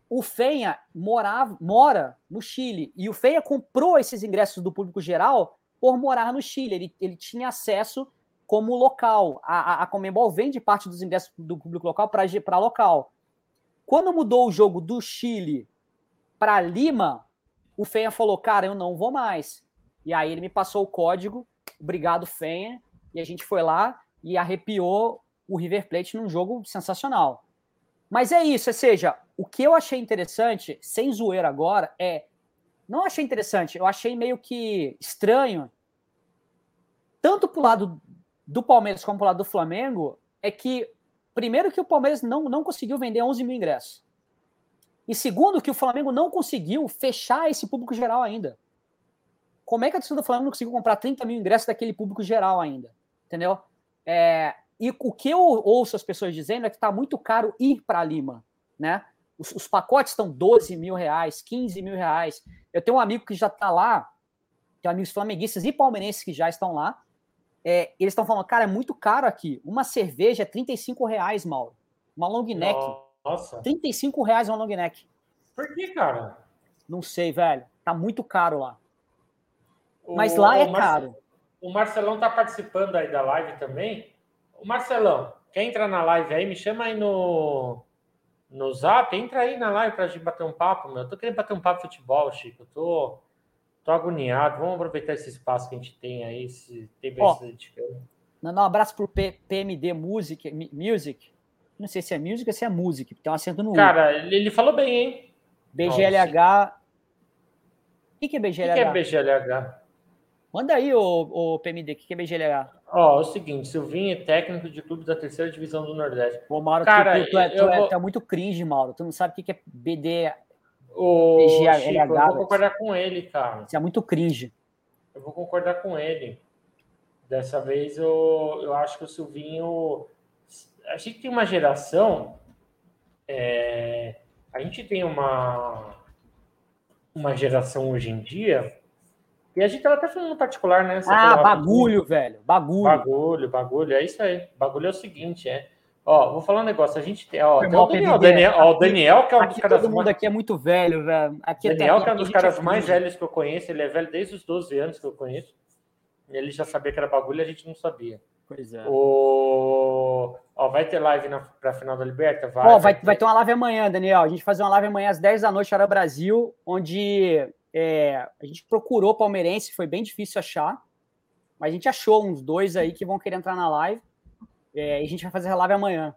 O Fenha morava, mora no Chile e o Fenha comprou esses ingressos do público geral por morar no Chile. Ele, ele tinha acesso como local. A, a, a Comembol vende parte dos ingressos do público local para local. Quando mudou o jogo do Chile para Lima, o Fenha falou: Cara, eu não vou mais. E aí ele me passou o código, obrigado, Fenha, e a gente foi lá e arrepiou o River Plate num jogo sensacional. Mas é isso, ou seja, o que eu achei interessante, sem zoeira agora, é. Não achei interessante, eu achei meio que estranho, tanto pro lado do Palmeiras como pro lado do Flamengo, é que, primeiro, que o Palmeiras não, não conseguiu vender 11 mil ingressos. E segundo, que o Flamengo não conseguiu fechar esse público geral ainda. Como é que a torcida do Flamengo não conseguiu comprar 30 mil ingressos daquele público geral ainda? Entendeu? É, e o que eu ouço as pessoas dizendo é que está muito caro ir para Lima, né? Os, os, pacotes estão 12 mil reais, 15 mil reais. Eu tenho um amigo que já está lá, tem amigos flamenguistas e palmeirenses que já estão lá. É, eles estão falando, cara, é muito caro aqui. Uma cerveja é 35 reais, Mauro. Uma long neck. Nossa. 35 reais uma long neck. Por que, cara? Não sei, velho. Tá muito caro lá. Mas lá é caro. O Marcelão está participando aí da live também. O Marcelão, quer entrar na live aí? Me chama aí no, no zap. Entra aí na live para a gente bater um papo, meu. Eu tô querendo bater um papo de futebol, Chico. Eu tô, tô agoniado. Vamos aproveitar esse espaço que a gente tem aí. Se tem oh, Mandar um abraço pro P PMD Music, Music. Não sei se é music ou se é music, tem um acento no Cara, ele, ele falou bem, hein? BGLH. O que, que é BGLH? O que, que é BGLH? Manda aí, o, o PMD, o que é BGLH? Ó, é o seguinte, Silvinho é técnico de clube da terceira divisão do Nordeste. Pô, Mauro, Cara, tu, tu, é, tu, é, tu, é, muito cringe, Mauro. Tu não sabe o que é BD... O BGLH, Chico, eu vou concordar com ele, cara. Você é muito cringe. Eu vou concordar com ele. Dessa vez eu, eu acho que o Silvinho... A gente tem uma geração... É... A gente tem uma... Uma geração hoje em dia e a gente tava até falando no particular, né? Você ah, bagulho, velho. Bagulho. Bagulho, bagulho. É isso aí. Bagulho é o seguinte, é. Ó, vou falar um negócio. A gente tem. Ó, tem o Daniel, Daniel, ó, o Daniel, que é um dos caras. Todo mundo aqui é muito velho, velho. Aqui é Daniel, que é um dos caras mais velhos que eu conheço. Ele é velho desde os 12 anos que eu conheço. Ele já sabia que era bagulho e a gente não sabia. Pois é. O... Ó, vai ter live para a final da Liberta? Vai, Ó, vai, vai, ter... vai ter uma live amanhã, Daniel. A gente vai fazer uma live amanhã às 10 da noite, hora Brasil, onde é, a gente procurou palmeirense, foi bem difícil achar. Mas a gente achou uns dois aí que vão querer entrar na live. É, e a gente vai fazer a live amanhã.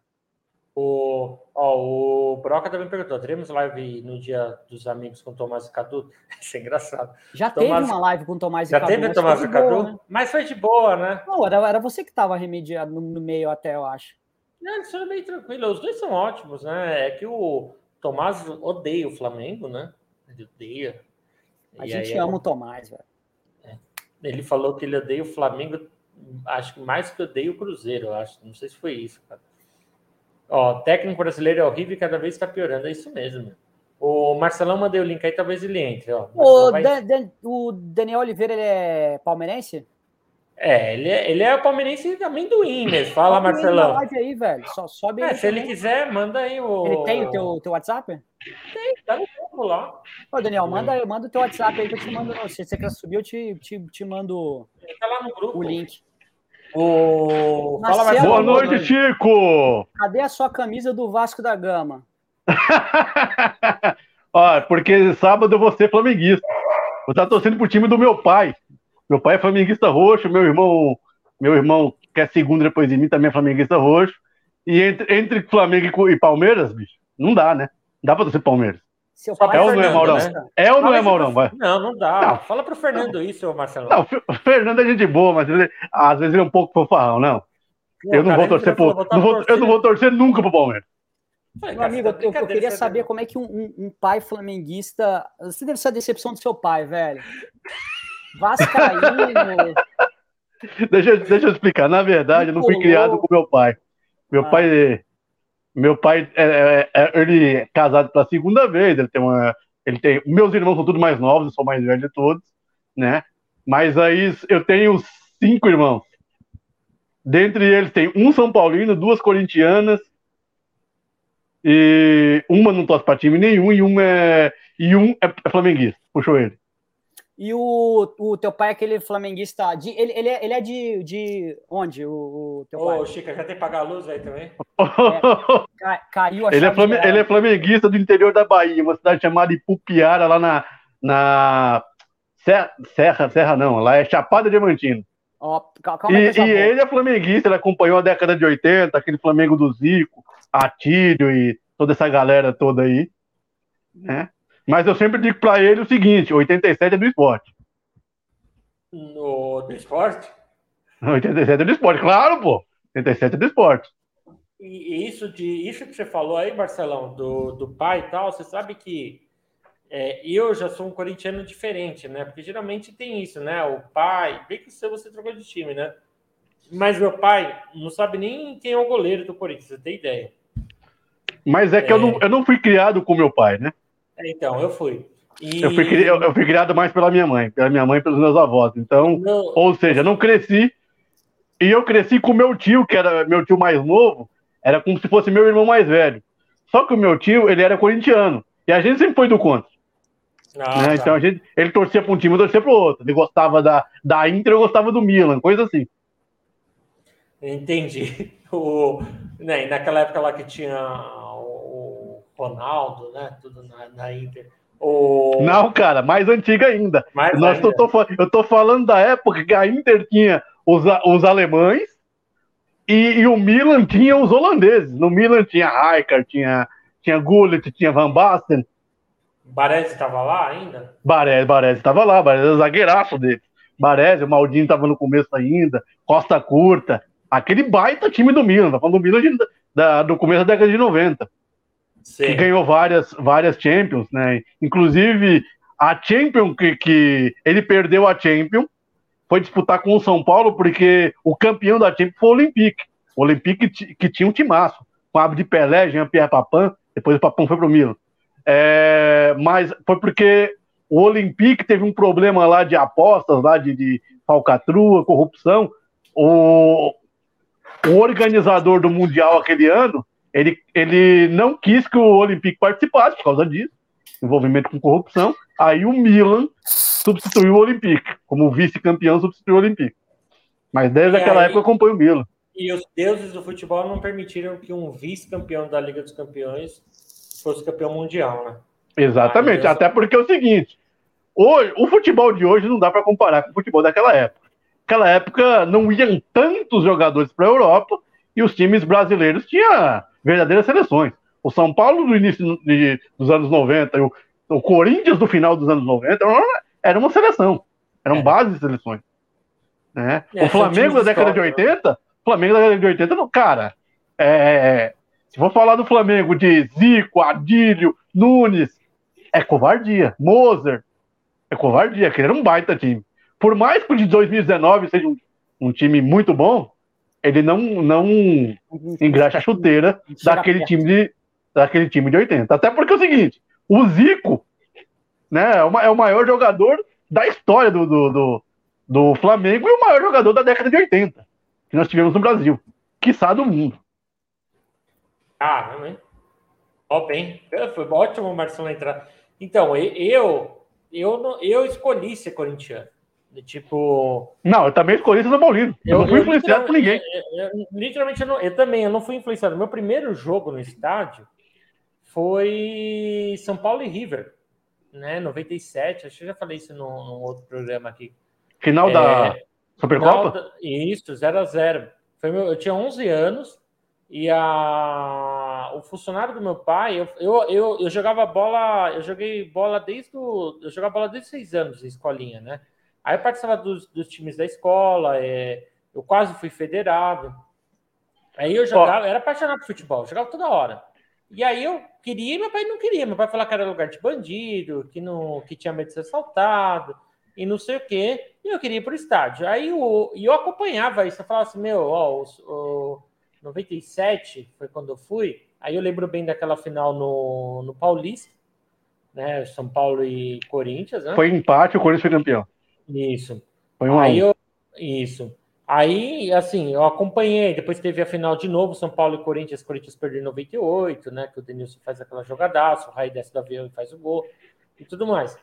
O, ó, o Broca também perguntou: teremos live no dia dos amigos com Tomás e Cadu? Isso é engraçado. Já Tomás... teve uma live com Tomás e Já Cadu. Já teve Tomás e Cadu? Boa, né? Mas foi de boa, né? Não, era, era você que estava remediado no, no, meio até, eu acho. Não, eles foram bem tranquilo. Os dois são ótimos, né? É que o Tomás odeia o Flamengo, né? Ele odeia. A e gente ama é... o Tomás, velho. É. Ele falou que ele odeia o Flamengo, acho que mais que odeia o Cruzeiro, acho. Não sei se foi isso, cara. Ó, técnico brasileiro é horrível e cada vez está piorando. É isso mesmo. O Marcelão mandei o link aí, talvez ele entre. Ó. O, vai... Dan, o, Daniel Oliveira, ele é palmeirense? É, ele é, ele é palmeirense amendoim mesmo. Fala, sobe Marcelão. Live aí, velho. Só sobe é, se também. ele quiser, manda aí o. Ele tem o teu, teu WhatsApp? Tem, tá no lá. Ô, Daniel, manda, manda o teu WhatsApp aí que eu te mando. Se você quer subir, eu te, te, te mando tá lá no grupo. o link. O... Fala, Marcelo, boa noite, Chico! Cadê a sua camisa do Vasco da Gama? Ó, porque sábado eu vou ser flamenguista. Eu estou torcendo pro time do meu pai. Meu pai é flamenguista roxo, meu irmão, meu irmão que é segundo depois de mim também é flamenguista roxo. E entre, entre Flamengo e Palmeiras, bicho, não dá, né? Não dá pra torcer Palmeiras. Seu pai é ou não é, Maurão? Né? É ou não é, Maurão? Vai. Não, não dá. Não. Fala pro Fernando não. isso, Marcelo. Não, o Fernando é gente boa, mas ele, às vezes ele é um pouco fofarrão, não. Pô, eu não cara, vou torcer pro, não vou, Eu não vou torcer nunca pro Palmeiras. Meu amigo, eu, eu, queria saber como é que um, um, um, pai flamenguista. Você deve ser a decepção do seu pai, velho. Vascaíno. deixa, deixa eu explicar. Na verdade, eu não fui criado com meu pai. Meu ah. pai meu pai, é, é, é, ele é casado pela segunda vez, ele tem uma. Ele tem, meus irmãos são tudo mais novos, eu sou mais velho de todos, né? Mas aí eu tenho cinco irmãos. Dentre eles tem um São Paulino, duas corintianas, e uma não torce para time nenhum, e um é, e um é, é flamenguista, puxou ele. E o, o teu pai é aquele flamenguista. De, ele, ele, é, ele é de, de onde? O, o teu Ô, pai? Chica, já tem que pagar a luz aí também? É, caiu a ele, é flamengu, ele é flamenguista do interior da Bahia, uma cidade chamada Ipupiara, lá na. na Serra, Serra, Serra não, lá é Chapada Diamantina. Oh, e, e ele é flamenguista, ele acompanhou a década de 80, aquele Flamengo do Zico, Atílio e toda essa galera toda aí. Né? Mas eu sempre digo para ele o seguinte: 87 é do esporte. No, do esporte? 87 é do esporte, claro, pô. 87 é do esporte. E isso, de, isso que você falou aí, Marcelão, do, do pai e tal, você sabe que é, eu já sou um corintiano diferente, né? Porque geralmente tem isso, né? O pai, bem que você, você trocou de time, né? Mas meu pai não sabe nem quem é o goleiro do Corinthians, você tem ideia. Mas é que é... Eu, não, eu não fui criado com meu pai, né? É, então, eu fui. E... Eu, fui eu, eu, fui criado mais pela minha mãe, pela minha mãe e pelos meus avós. Então, não. ou seja, não cresci. E eu cresci com meu tio, que era meu tio mais novo, era como se fosse meu irmão mais velho. Só que o meu tio, ele era corintiano. E a gente sempre foi do contra. Ah, né? tá. Então a gente, ele torcia para um time, eu torcia para o outro. Ele gostava da, da Inter, eu gostava do Milan, coisa assim. Entendi. O, né, naquela época lá que tinha Ronaldo, né? Tudo na, na Inter. O... Não, cara, mais antiga ainda. Mais Nós ainda. Tô, tô, eu tô falando da época que a Inter tinha os, os alemães e, e, o Milan tinha os holandeses. No Milan tinha Rijkaard, tinha, tinha Gullit, tinha Van Basten. Baresi estava lá ainda? Baresi, Baresi estava lá, Baresi era zagueiraço dele. Baresi, o Maldini estava no começo ainda, Costa Curta. Aquele baita time do Milan, tá falando do Milan de, da, do começo da década de 90. Sim. que ganhou várias, várias Champions, né? Inclusive, a Champions que, que ele perdeu a Champions foi disputar com o São Paulo, porque o campeão da Champions foi o Olympique. O Olympique que tinha um timaço, com a de Pelé, Jean-Pierre Papin, depois o Papin foi pro Milan. É, mas foi porque o Olympique teve um problema lá de apostas, lá de, de falcatrua, corrupção. O, o organizador do Mundial aquele ano, ele, ele não quis que o Olympique participasse por causa disso, envolvimento com corrupção. Aí o Milan substituiu o Olympique, como vice-campeão substituiu o Olympique. Mas desde E aquela aí- época eu acompanho o Milan. E os deuses do futebol não permitiram que um vice-campeão da Liga dos Campeões fosse campeão mundial, né? Exatamente, Ah, até porque é o seguinte, hoje, o futebol de hoje não dá para comparar com o futebol daquela época. Naquela época não iam tantos jogadores para a Europa e os times brasileiros tinham verdadeiras seleções. O São Paulo do início de- dos anos 90 e o, o Corinthians do final dos anos 90 era uma, era uma seleção, eram É. bases de seleções. Né? É, o são Flamengo da década de históricos, 80, o Flamengo da década de 80, não, cara, é, se for falar do Flamengo de Zico, Adílio, Nunes, é covardia. Moser, é covardia, aquele era um baita time. Por mais que o de 2019 seja um, um time muito bom, ele não, não engraxa a chuteira daquele time, de, daquele time de 80. Até porque é o seguinte, o Zico né, é, o é o maior jogador da história do, do, do, do Flamengo e o maior jogador da década de 80 que nós tivemos no Brasil, quiçá do mundo. Ah, não é? Ó, bem. É, Foi ótimo o Marcelo entrar. Então, eu, eu, não- eu escolhi ser corintiano. Tipo, Não, eu também escolhi São Paulino. Eu, não fui influenciado por ninguém. Eu, eu- literalmente, eu, não- eu também, eu não fui influenciado. Meu primeiro jogo no estádio foi São Paulo e River, né? 97. Acho que eu já falei isso num, num outro programa aqui. Final É, da Supercopa? Da- Isso, 0 a 0 Foi meu, Eu tinha 11 anos e a, o funcionário do meu pai, eu, eu, eu, eu jogava bola, eu joguei bola desde o, eu jogava bola desde 6 anos em escolinha, né? Aí eu participava dos, dos times da escola, é, eu quase fui federado. Aí eu jogava, eu era apaixonado por futebol, eu jogava toda hora. E aí eu queria meu pai não queria. Meu pai falava que era lugar de bandido, que, não, que tinha medo de ser assaltado e não sei o quê. E eu queria ir pro estádio. Aí o, e eu acompanhava isso. Eu falava assim, meu, ó, os- o, 97 foi quando eu fui. Aí eu lembro bem daquela final no, no Paulista, né? São Paulo e Corinthians, né? Foi empate, o Corinthians foi campeão. Isso. Foi um Aí eu. Isso. Aí, assim, eu acompanhei. Depois teve a final de novo, São Paulo e Corinthians. Corinthians perdeu em 98, né? Que o Denilson faz aquela jogadaça, o Raí desce do avião e faz o gol e tudo mais.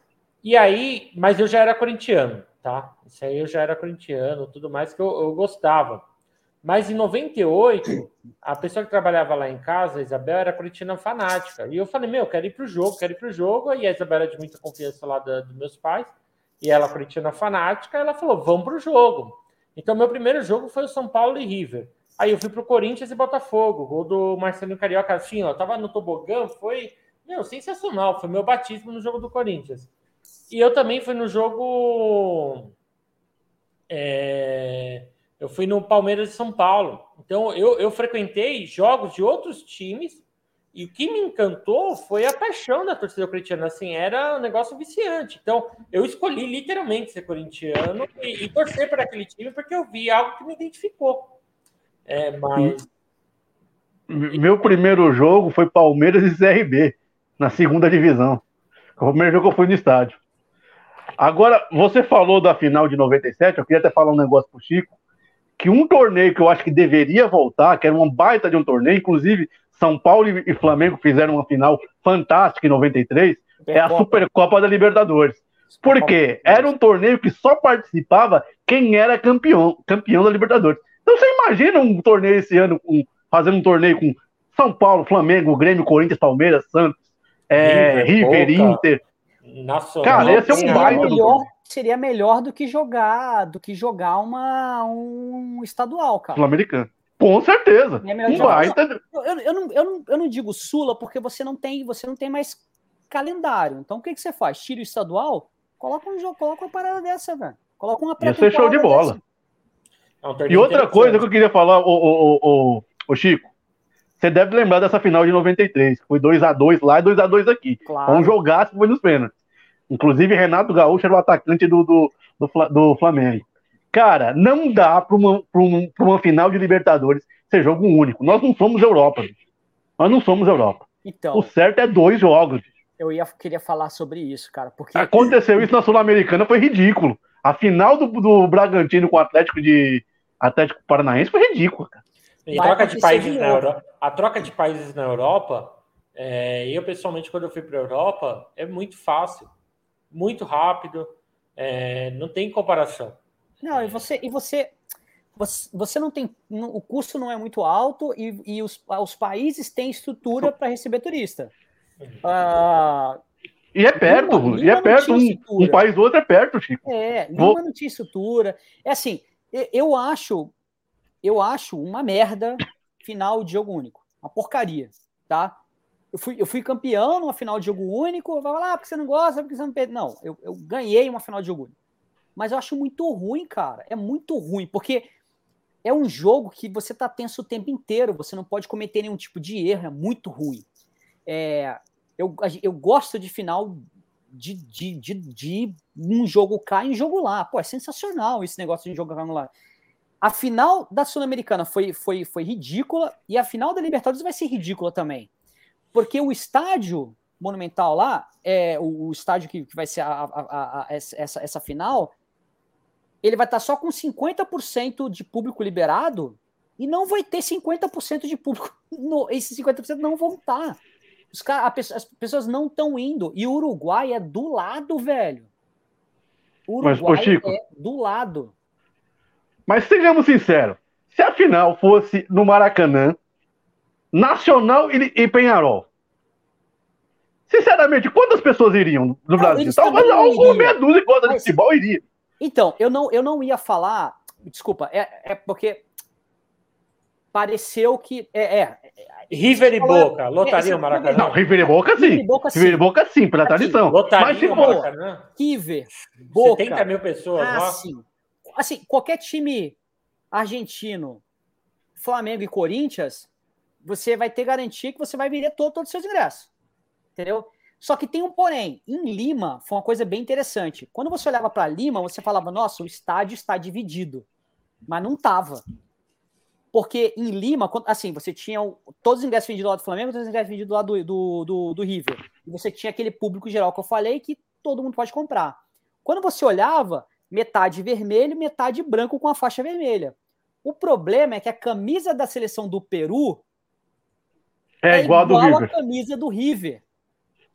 E aí, mas eu já era corintiano, tá? Isso aí eu já era corintiano, tudo mais que eu, eu gostava. Mas em 98, a pessoa que trabalhava lá em casa, a Isabel, era corintiana fanática. E eu falei, meu, quero ir pro jogo, quero ir pro jogo. E a Isabel era de muita confiança lá da- dos meus pais. E ela, corintiana fanática, ela falou, vamos pro jogo. Então, meu primeiro jogo foi o São Paulo e River. Aí eu fui pro Corinthians e Botafogo, gol do Marcelinho Carioca. Assim, ó, tava no tobogã, foi, meu, sensacional. Foi meu batismo no jogo do Corinthians. E eu também fui no jogo... é, eu fui no Palmeiras de São Paulo. Então, eu, eu frequentei jogos de outros times e o que me encantou foi a paixão da torcida corintiana. Assim, era um negócio viciante. Então, eu escolhi literalmente ser corintiano e, e torcer para aquele time porque eu vi algo que me identificou. É, mas Meu primeiro jogo foi Palmeiras e CRB, na segunda divisão. O primeiro jogo que eu fui no estádio. Agora, você falou da final de 97, eu queria até falar um negócio pro Chico, que um torneio que eu acho que deveria voltar, que era uma baita de um torneio, inclusive São Paulo e Flamengo fizeram uma final fantástica em 93, é a Supercopa da Libertadores. Por quê? Era um torneio que só participava quem era campeão, campeão da Libertadores. Então você imagina um torneio esse ano, com, fazendo um torneio com São Paulo, Flamengo, Grêmio, Corinthians, Palmeiras, Santos, é, River, River. Inter. nacional. Cara, esse é um seria baita melhor, seria melhor do que jogar do que jogar uma um estadual, cara. Sul-Americano. Com certeza. É Um baita. Eu, eu, eu não, eu, não, eu não digo Sula porque você não tem você não tem mais calendário. Então o que, que você faz? Tira o estadual, coloca um jogo, coloca uma parada dessa, velho. Coloca uma Ia ser show de bola. dessa. É E outra coisa que eu queria falar, o, o, o, o Chico, você deve lembrar dessa final de 93, que foi 2x2 lá e 2x2 aqui. Claro. Foi um jogaço que foi nos pênaltis. Inclusive, Renato Gaúcho era o atacante do, do, do, do Flamengo. Cara, não dá para uma, pra um- pra uma final de Libertadores ser jogo único. Nós não somos Europa, bicho. Nós não somos Europa. Então, O certo é dois jogos. bicho. eu ia queria falar sobre isso, cara, porque Aconteceu isso na Sul-Americana, foi ridículo. A final do, do Bragantino com o Atlético de Atlético Paranaense foi ridícula, cara. Em troca de países de na Europa, a troca de países na Europa, é, eu pessoalmente, quando eu fui para a Europa, é muito fácil, muito rápido, é, não tem comparação. Não, e você, e você, você, você não tem. O custo não é muito alto e, e os, os países têm estrutura para receber turista. Ah, e é perto, Lima, Lima e é perto. Um, um, país do outro é perto, Chico. É, Lima Vou... não tinha estrutura. É assim, eu acho, eu acho uma merda final de jogo único. Uma porcaria, tá? Eu fui, eu fui campeão numa final de jogo único, vai lá, ah, porque você não gosta, porque você não perde. Não, eu, eu ganhei uma final de jogo único. Mas eu acho muito ruim, cara. É muito ruim, porque é um jogo que você tá tenso o tempo inteiro, você não pode cometer nenhum tipo de erro, é muito ruim. É, eu, eu gosto de final de, de, de, de um jogo cá e um jogo lá. Pô, é sensacional esse negócio de jogo cá e lá. A final da Sul-Americana foi, foi, foi ridícula e a final da Libertadores vai ser ridícula também. Porque o estádio monumental lá, é o, o estádio que, que vai ser a, a, a, essa, essa final, ele vai estar só com 50% de público liberado e não vai ter 50% de público. No, esses 50% não vão estar. Os cara, as pessoas não estão indo. E o Uruguai é do lado, velho. O Uruguai Mas, ô Chico, é do lado. Mas sejamos sinceros. Se a final fosse no Maracanã, Nacional e, e Penharol, sinceramente, quantas pessoas iriam no não, Brasil? Talvez alguma meia dúzia de futebol iria. Então, eu não, eu não ia falar. Desculpa, é, é porque pareceu que. É, é, River e Boca, lotaria o Maracanã? Não, River e Boca sim. River e Boca sim, River e Boca, sim pela tradição. Lotaria Mas, tipo, Maracanã? River, Boca. 70 mil pessoas, ah, sim. Assim, qualquer time argentino, Flamengo e Corinthians, você vai ter garantia que você vai vender todo, todos os seus ingressos. Entendeu? Só que tem um porém. Em Lima, foi uma coisa bem interessante. Quando você olhava para Lima, você falava, nossa, o estádio está dividido. Mas não estava. Porque em Lima, assim, você tinha todos os ingressos vendidos do lado do Flamengo, todos os ingressos vendidos do lado do, do, do, do River. E você tinha aquele público geral que eu falei que todo mundo pode comprar. Quando você olhava, metade vermelho, metade branco com a faixa vermelha. O problema é que a camisa da seleção do Peru é, é igual, igual a camisa do River.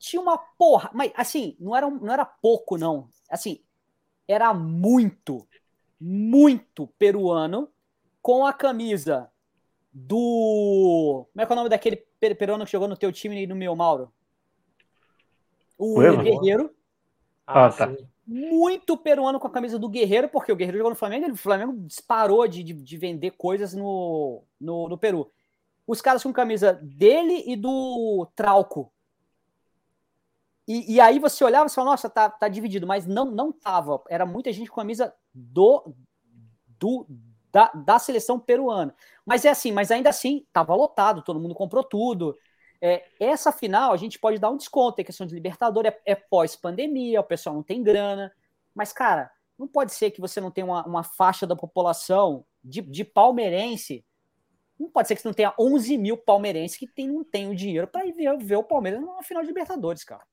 Tinha uma porra, mas assim, não era, não era pouco, não. Assim, era muito, muito peruano com a camisa do. Como é que é o nome daquele peruano que jogou no teu time e no meu, Mauro? O Guerreiro. Ah, tá. Muito peruano com a camisa do Guerreiro, porque o Guerreiro jogou no Flamengo e o Flamengo disparou de, de, de vender coisas no, no, no, Peru. Os caras com camisa dele e do Trauco. E, e aí você olhava e falava, nossa, tá, tá dividido, mas não, não tava. Era muita gente com a camisa do, do, da, da seleção peruana. Mas é assim, mas ainda assim, estava lotado, todo mundo comprou tudo. É, essa final a gente pode dar um desconto, tem questão de Libertadores, é, é pós-pandemia, o pessoal não tem grana. Mas, cara, não pode ser que você não tenha uma, uma faixa da população de, de palmeirense. Não pode ser que você não tenha 11 mil palmeirenses que tem, não tem o dinheiro para ir ver, ver o Palmeiras numa final de Libertadores, cara.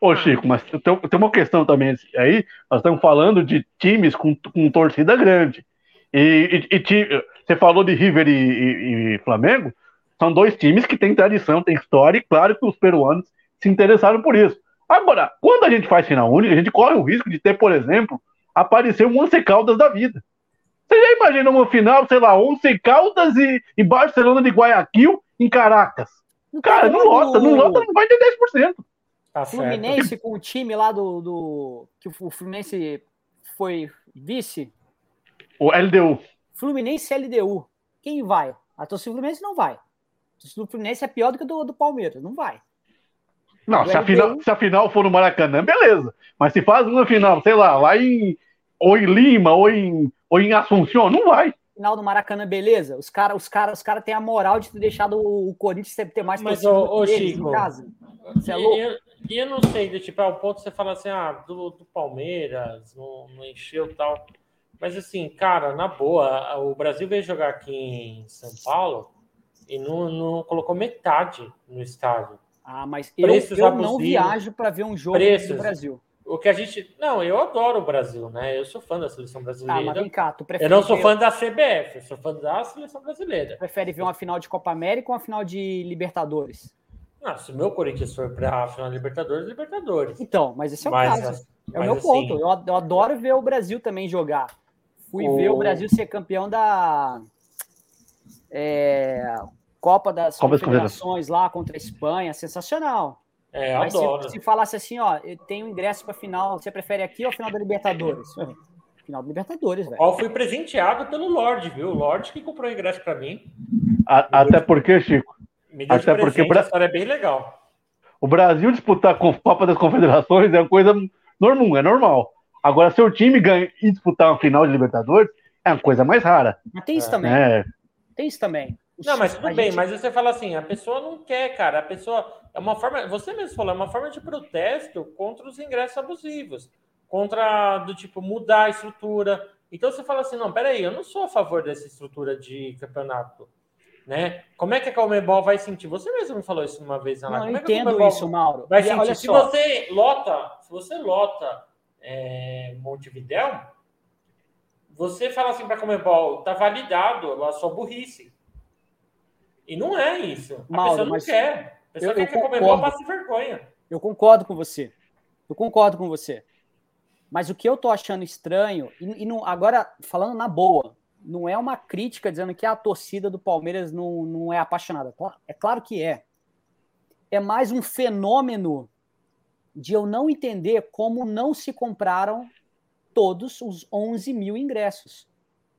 Ô, ah. Chico, mas tem, uma questão também aí. Nós estamos falando de times com, com torcida grande. E, e, e você falou de River e, e, Flamengo. São dois times que têm tradição, têm história, e claro que os peruanos se interessaram por isso. Agora, quando a gente faz final única, a gente corre o risco de ter, por exemplo, aparecer um Once Caldas da vida. Você já imagina uma final, sei lá, Once Caldas e, e Barcelona de Guayaquil em Caracas? Cara, não lota, não lota, não vai ter 10%. Tá Fluminense com o time lá do, do. que o Fluminense foi vice. O LDU. Fluminense LDU. Quem vai? A torcida do Fluminense não vai. A torcida do Fluminense é pior do que a do, do Palmeiras. Não vai. Não, se a, final, se a final for no Maracanã, beleza. Mas se faz uma final, sei lá, lá em. Ou em Lima, ou em, ou em Assunção, não vai final do Maracanã, beleza. Os caras os cara, os cara têm a moral de ter deixado o, Corinthians ter mais Mas, ô, ô Chico, em casa. Você é louco? Eu, eu não sei, tipo, ao ponto você fala assim, ah, do, do Palmeiras, não, não encheu tal. Mas assim, cara, na boa, o Brasil veio jogar aqui em São Paulo e não, não colocou metade no estádio. Ah, mas eu, eu não viajo para ver um jogo preços, no Brasil. O que a gente. Não, eu adoro o Brasil, né? Eu sou fã da seleção brasileira. Ah, mas vem cá, tu eu prefere. não sou fã da CBF, eu sou fã da seleção brasileira. prefere ver uma final de Copa América ou uma final de Libertadores? Não, se o meu Corinthians for para a final da Libertadores, Libertadores. Então, mas esse é o Mas, caso. É o meu assim, ponto. Eu, eu adoro ver o Brasil também jogar. Fui O- ver o Brasil ser campeão da é, Copa das Copa das Confederações lá contra a Espanha. Sensacional. É, Mas adoro. se, se falasse assim, ó, eu tenho ingresso para final, você prefere aqui ou final da Libertadores? Final da Libertadores, velho. Ó, Eu fui presenteado pelo Lorde, viu? O Lorde que comprou o ingresso para mim. A- até porque, Chico, Me deu de Até porque presente, Bra- a história é bem legal. o Brasil disputar com a Copa das Confederações é uma coisa normal, é normal. Agora, seu time ganha e disputar uma final de Libertadores é uma coisa mais rara. Mas tem isso É. também. né? Tem isso também. Não, mas tudo bem, gente- mas você fala assim, a pessoa não quer, cara. A pessoa é uma forma, você mesmo falou, é uma forma de protesto contra os ingressos abusivos, contra do tipo mudar a estrutura. Então você fala assim, não, peraí, eu não sou a favor dessa estrutura de campeonato, né? Como é que a Comebol vai sentir? Você mesmo me falou isso uma vez na Não, live. eu Como é entendo isso, Mauro. Vai E sentir. se só, você lota, se você lota é, Montevidéu, você fala assim para a Comebol, tá validado a sua burrice. E não é isso. A Mauro, pessoa não mas quer. A pessoa eu- quer eu que Comebol concordo. passe vergonha. Eu concordo com você. Eu concordo com você. Mas o que eu tô achando estranho, e, e não- agora falando na boa, não é uma crítica dizendo que a torcida do Palmeiras não, não é apaixonada. É claro que é. É mais um fenômeno de eu não entender como não se compraram todos os 11 mil ingressos.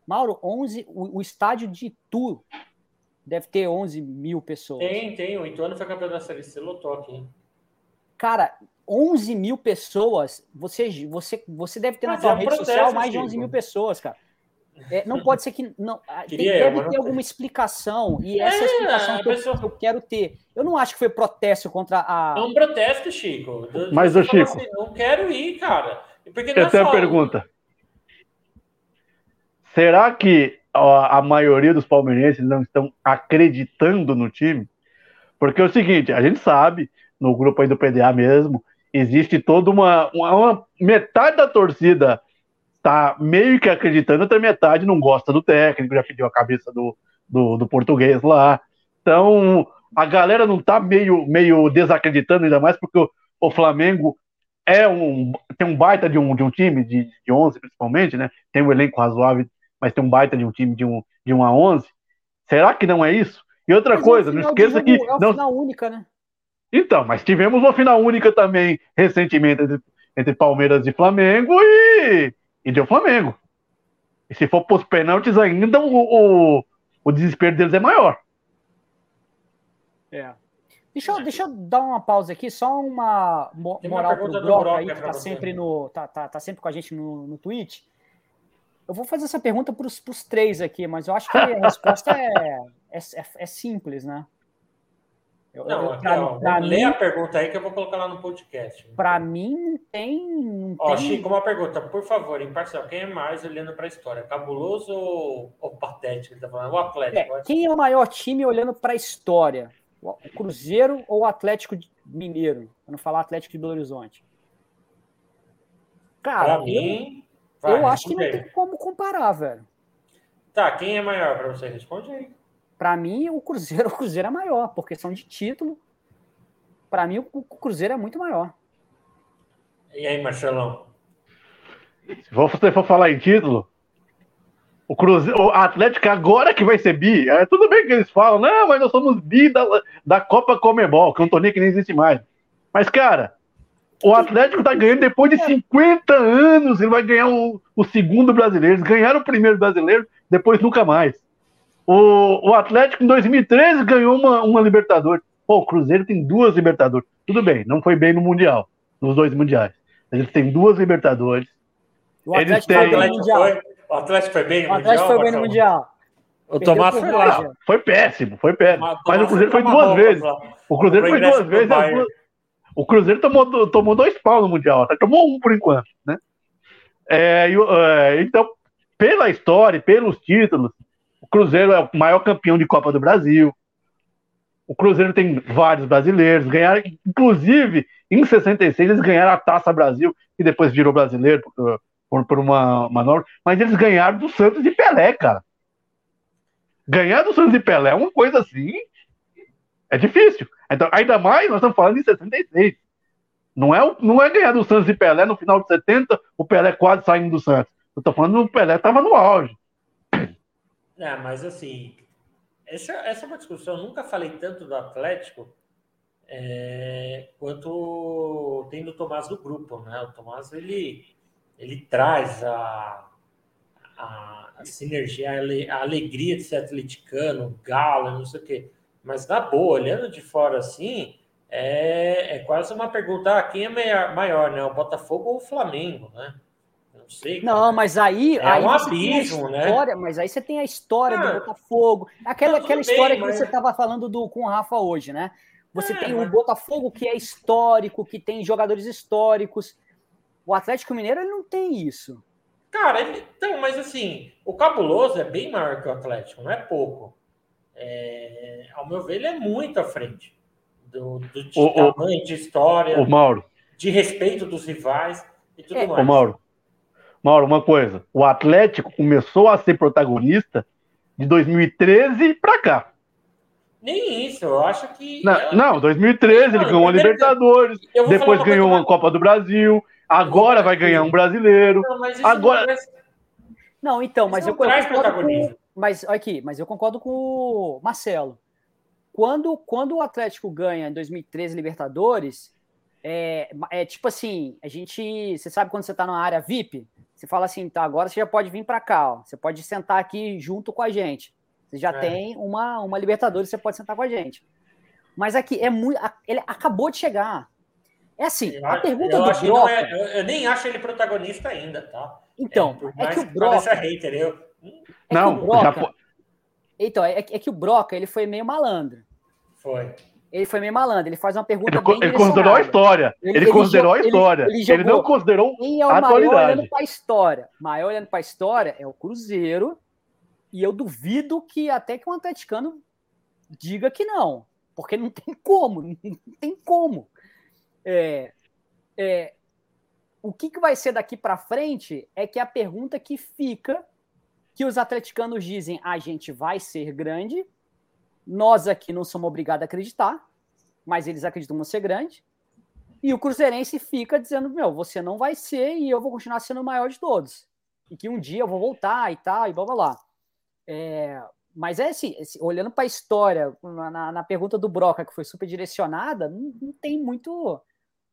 Mauro, 11, o, o estádio de Itu deve ter 11 mil pessoas. Tem, tem. O Ituano foi campeão da Série C, lotou aqui. Cara, 11 mil pessoas, você, você, você deve ter na Mas sua é um rede protesto, social mais de Chico. 11 mil pessoas, cara. É, não pode ser que. Não, ah, tem- Queria eu, deve ter alguma explicação. E essa é a É, explicação que eu, pessoa- eu quero ter. Eu não acho que foi protesto contra a. É um protesto, Chico. Mas, falou Chico- assim, não quero ir, cara. Porque não Eu é tenho só- uma pergunta. Será que a maioria dos palmeirenses não estão acreditando no time? Porque é o seguinte, a gente sabe, no grupo aí do PDA mesmo, existe toda uma, uma, uma- metade da torcida tá meio que acreditando, outra metade não gosta do técnico, já pediu a cabeça do, do, do português lá. Então, a galera não tá meio, meio desacreditando, ainda mais porque o, o Flamengo é um, tem um baita de um, de um time, de, de 11 principalmente, né? Tem um elenco razoável, mas tem um baita de um time de um, de 1 a 11. Será que não é isso? E outra Mas é coisa, um não esqueça que. É uma Não, final única, né? então, mas tivemos uma final única também recentemente entre, entre Palmeiras e Flamengo e, e deu Flamengo. E se for pros pênaltis ainda, o, o, o desespero deles é maior. É. Deixa eu, deixa eu dar uma pausa aqui, só uma uma moral pergunta pro do Broca aí, que tá sempre, no, tá, tá, tá sempre com a gente no, no Twitch. Eu vou fazer essa pergunta para os três aqui, mas eu acho que a resposta é, é, é- é simples, né? Eu- Não, eu- pra, lê mim, a pergunta aí que eu vou colocar lá no podcast. pra mim, não tem. Não Ó, tem- Chico, uma pergunta, por favor, imparcial. Quem é mais olhando para a história? Cabuloso ou, ou patético? Ele tá falando? O Atlético. É, quem é o maior time olhando para a história? O Cruzeiro ou o Atlético Mineiro? Para não falar Atlético de Belo Horizonte. Cara, Para eu- mim. eu, vai, acho que não aí. tem como comparar, velho. Tá, quem é maior para você? Responde aí. Para mim, o Cruzeiro, o Cruzeiro é maior, por questão de título. Para mim, o o Cruzeiro é muito maior. E aí, Marcelão? Se você for falar em título, o Cruzeiro, o Atlético agora que vai ser bi. É, tudo bem que eles falam, não, mas nós somos bi da, da Copa Comebol, que é um torneio que nem existe mais. Mas, cara, o Atlético tá ganhando depois de 50 anos, ele vai ganhar o, o segundo brasileiro. Eles ganharam o primeiro brasileiro, depois nunca mais. O, o Atlético em 2013 ganhou uma, uma Libertadores. Pô, o Cruzeiro tem duas Libertadores. Tudo bem, não foi bem no Mundial, nos dois Mundiais. Mas eles têm duas Libertadores. O Eles Atlético têm- foi O bem no Atlético Mundial. foi, o Atlético foi bem no O Atlético Mundial? foi bem no? Mundial. O Tomás foi lá. Foi péssimo, foi péssimo. Tomás- Mas o Cruzeiro foi duas vezes. O Cruzeiro foi duas vezes. as Bayern. duas- O Cruzeiro tomou, tomou dois pau no Mundial, até tomou um por enquanto, né? É, é, então, pela história, pelos títulos, o Cruzeiro é o maior campeão de Copa do Brasil. O Cruzeiro tem vários brasileiros, ganharam, inclusive, em 66 eles ganharam a Taça Brasil, e depois virou brasileiro por, por, por uma, uma norma, mas eles ganharam do Santos e Pelé, cara. Ganhar do Santos e Pelé é uma coisa assim. É difícil. Então, ainda mais, nós estamos falando em 66. Não é, não é ganhar do Santos e Pelé no final de 70, o Pelé quase saindo do Santos. Eu estou falando o Pelé estava no auge. É, mas assim, essa, essa é uma discussão. Eu nunca falei tanto do Atlético é, quanto tem do Tomás do grupo, né? O Tomás ele, ele traz a, a, a sinergia, a, a, alegria de ser atleticano, galo, não sei o quê. Mas na boa, olhando de fora assim, é, é quase uma pergunta: ah, quem é maior, maior, né? O Botafogo ou o Flamengo, né? Não sei. Não, mas aí. É aí um abismo, né? História, mas aí você tem a história ah, do Botafogo. Aquela, aquela história bem, que mas... você estava falando do, com o Rafa hoje, né? Você é, tem mas... o Botafogo que é histórico, que tem jogadores históricos. O Atlético Mineiro ele não tem isso. Cara, ele, então, mas assim, o Cabuloso é bem maior que o Atlético, não é pouco. É, ao meu ver, ele é muito à frente do, do de o, tamanho, de história, o Mauro. de respeito dos rivais e tudo é. mais. O Mauro, Mauro, uma coisa. O Atlético começou a ser protagonista de 2013 para cá. Nem isso, eu acho que. Não, não 2013 ele ganhou a Libertadores, depois uma ganhou uma Copa do Brasil, agora vai ganhar um brasileiro. Não, agora. Não, não, então, mas eu, eu concordo com, mas aqui, mas eu concordo com o Marcelo. Quando, quando o Atlético ganha em 2013 Libertadores, é, é tipo assim, a gente, você sabe quando você está na área VIP, você fala assim, tá, agora você já pode vir para cá, ó. Você pode sentar aqui junto com a gente. Você já é. tem uma, uma Libertadores, você pode sentar com a gente. Mas aqui é muito. Ele acabou de chegar. É assim, eu, a pergunta do Broca. É, eu, eu, nem acho ele protagonista ainda, tá? Então, é, é que o Broca. Hater, eu... É não, Broca, já... Então, é, é, que o Broca ele foi meio malandro. Foi ele foi meio malandro. Ele faz uma pergunta ele, bem Ele considerou a história. Ele, ele considerou ele, a história. Ele, ele, não considerou quem é o a maior atualidade. olhando para a história. Maior olhando para a história é o Cruzeiro. E eu duvido que até que um atleticano diga que não. Porque não tem como. Não tem como. É, é, o que, que vai ser daqui para frente é que a pergunta que fica, que os atleticanos dizem, a gente vai ser grande, nós aqui não somos obrigados a acreditar, mas eles acreditam que ser grande. E o Cruzeirense fica dizendo: meu, você não vai ser e eu vou continuar sendo o maior de todos. E que um dia eu vou voltar e tal, e blá blá blá. É, mas é assim, olhando para a história, na, na, pergunta do Broca, que foi super direcionada, não, não tem muito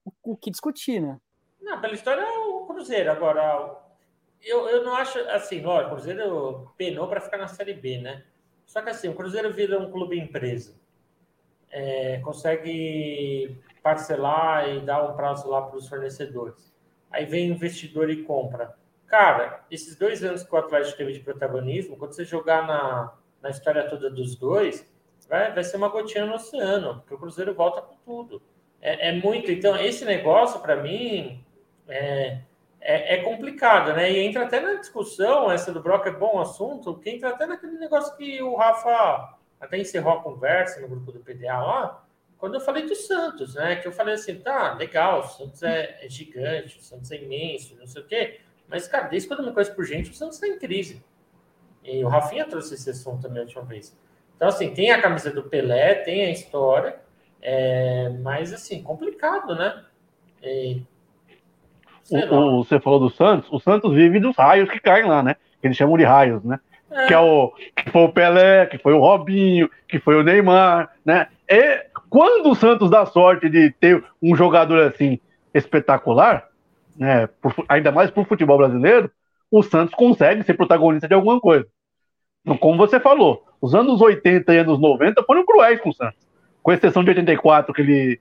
o, o, que discutir, né? Não, pela história é o Cruzeiro. Agora, eu, eu não acho assim, olha, o Cruzeiro penou para ficar na Série B, né? Só que assim, o Cruzeiro vira um clube empresa. É, consegue parcelar e dar um prazo lá para os fornecedores. Aí vem investidor e compra. Cara, esses dois anos que o Atlético teve de protagonismo, quando você jogar na, na história toda dos dois, vai, vai ser uma gotinha no oceano, porque o Cruzeiro volta com tudo. É, é muito. Então, esse negócio, para mim, é, é, é, complicado, né? E entra até na discussão, essa do Brock é bom assunto, que entra até naquele negócio que o Rafa até encerrou a conversa no grupo do PDA lá, quando eu falei do Santos, né? Que eu falei assim, tá, legal, o Santos é, é gigante, o Santos é imenso, não sei o quê, mas, cara, desde quando eu me conheço por gente, o Santos está em crise. E o Rafinha trouxe esse assunto também a última vez. Então, assim, tem a camisa do Pelé, tem a história, é, mas, assim, complicado, né? E, o, o, você falou do Santos, o Santos vive dos raios que caem lá, né? Que eles chamam de raios, né? É. Que, é o, que foi o Pelé, que foi o Robinho, que foi o Neymar, né? E quando o Santos dá sorte de ter um jogador assim espetacular, né? Por, ainda mais para o futebol brasileiro, o Santos consegue ser protagonista de alguma coisa. Então, como você falou, os anos 80 e anos 90 foram cruéis com o Santos. Com exceção de 84, que ele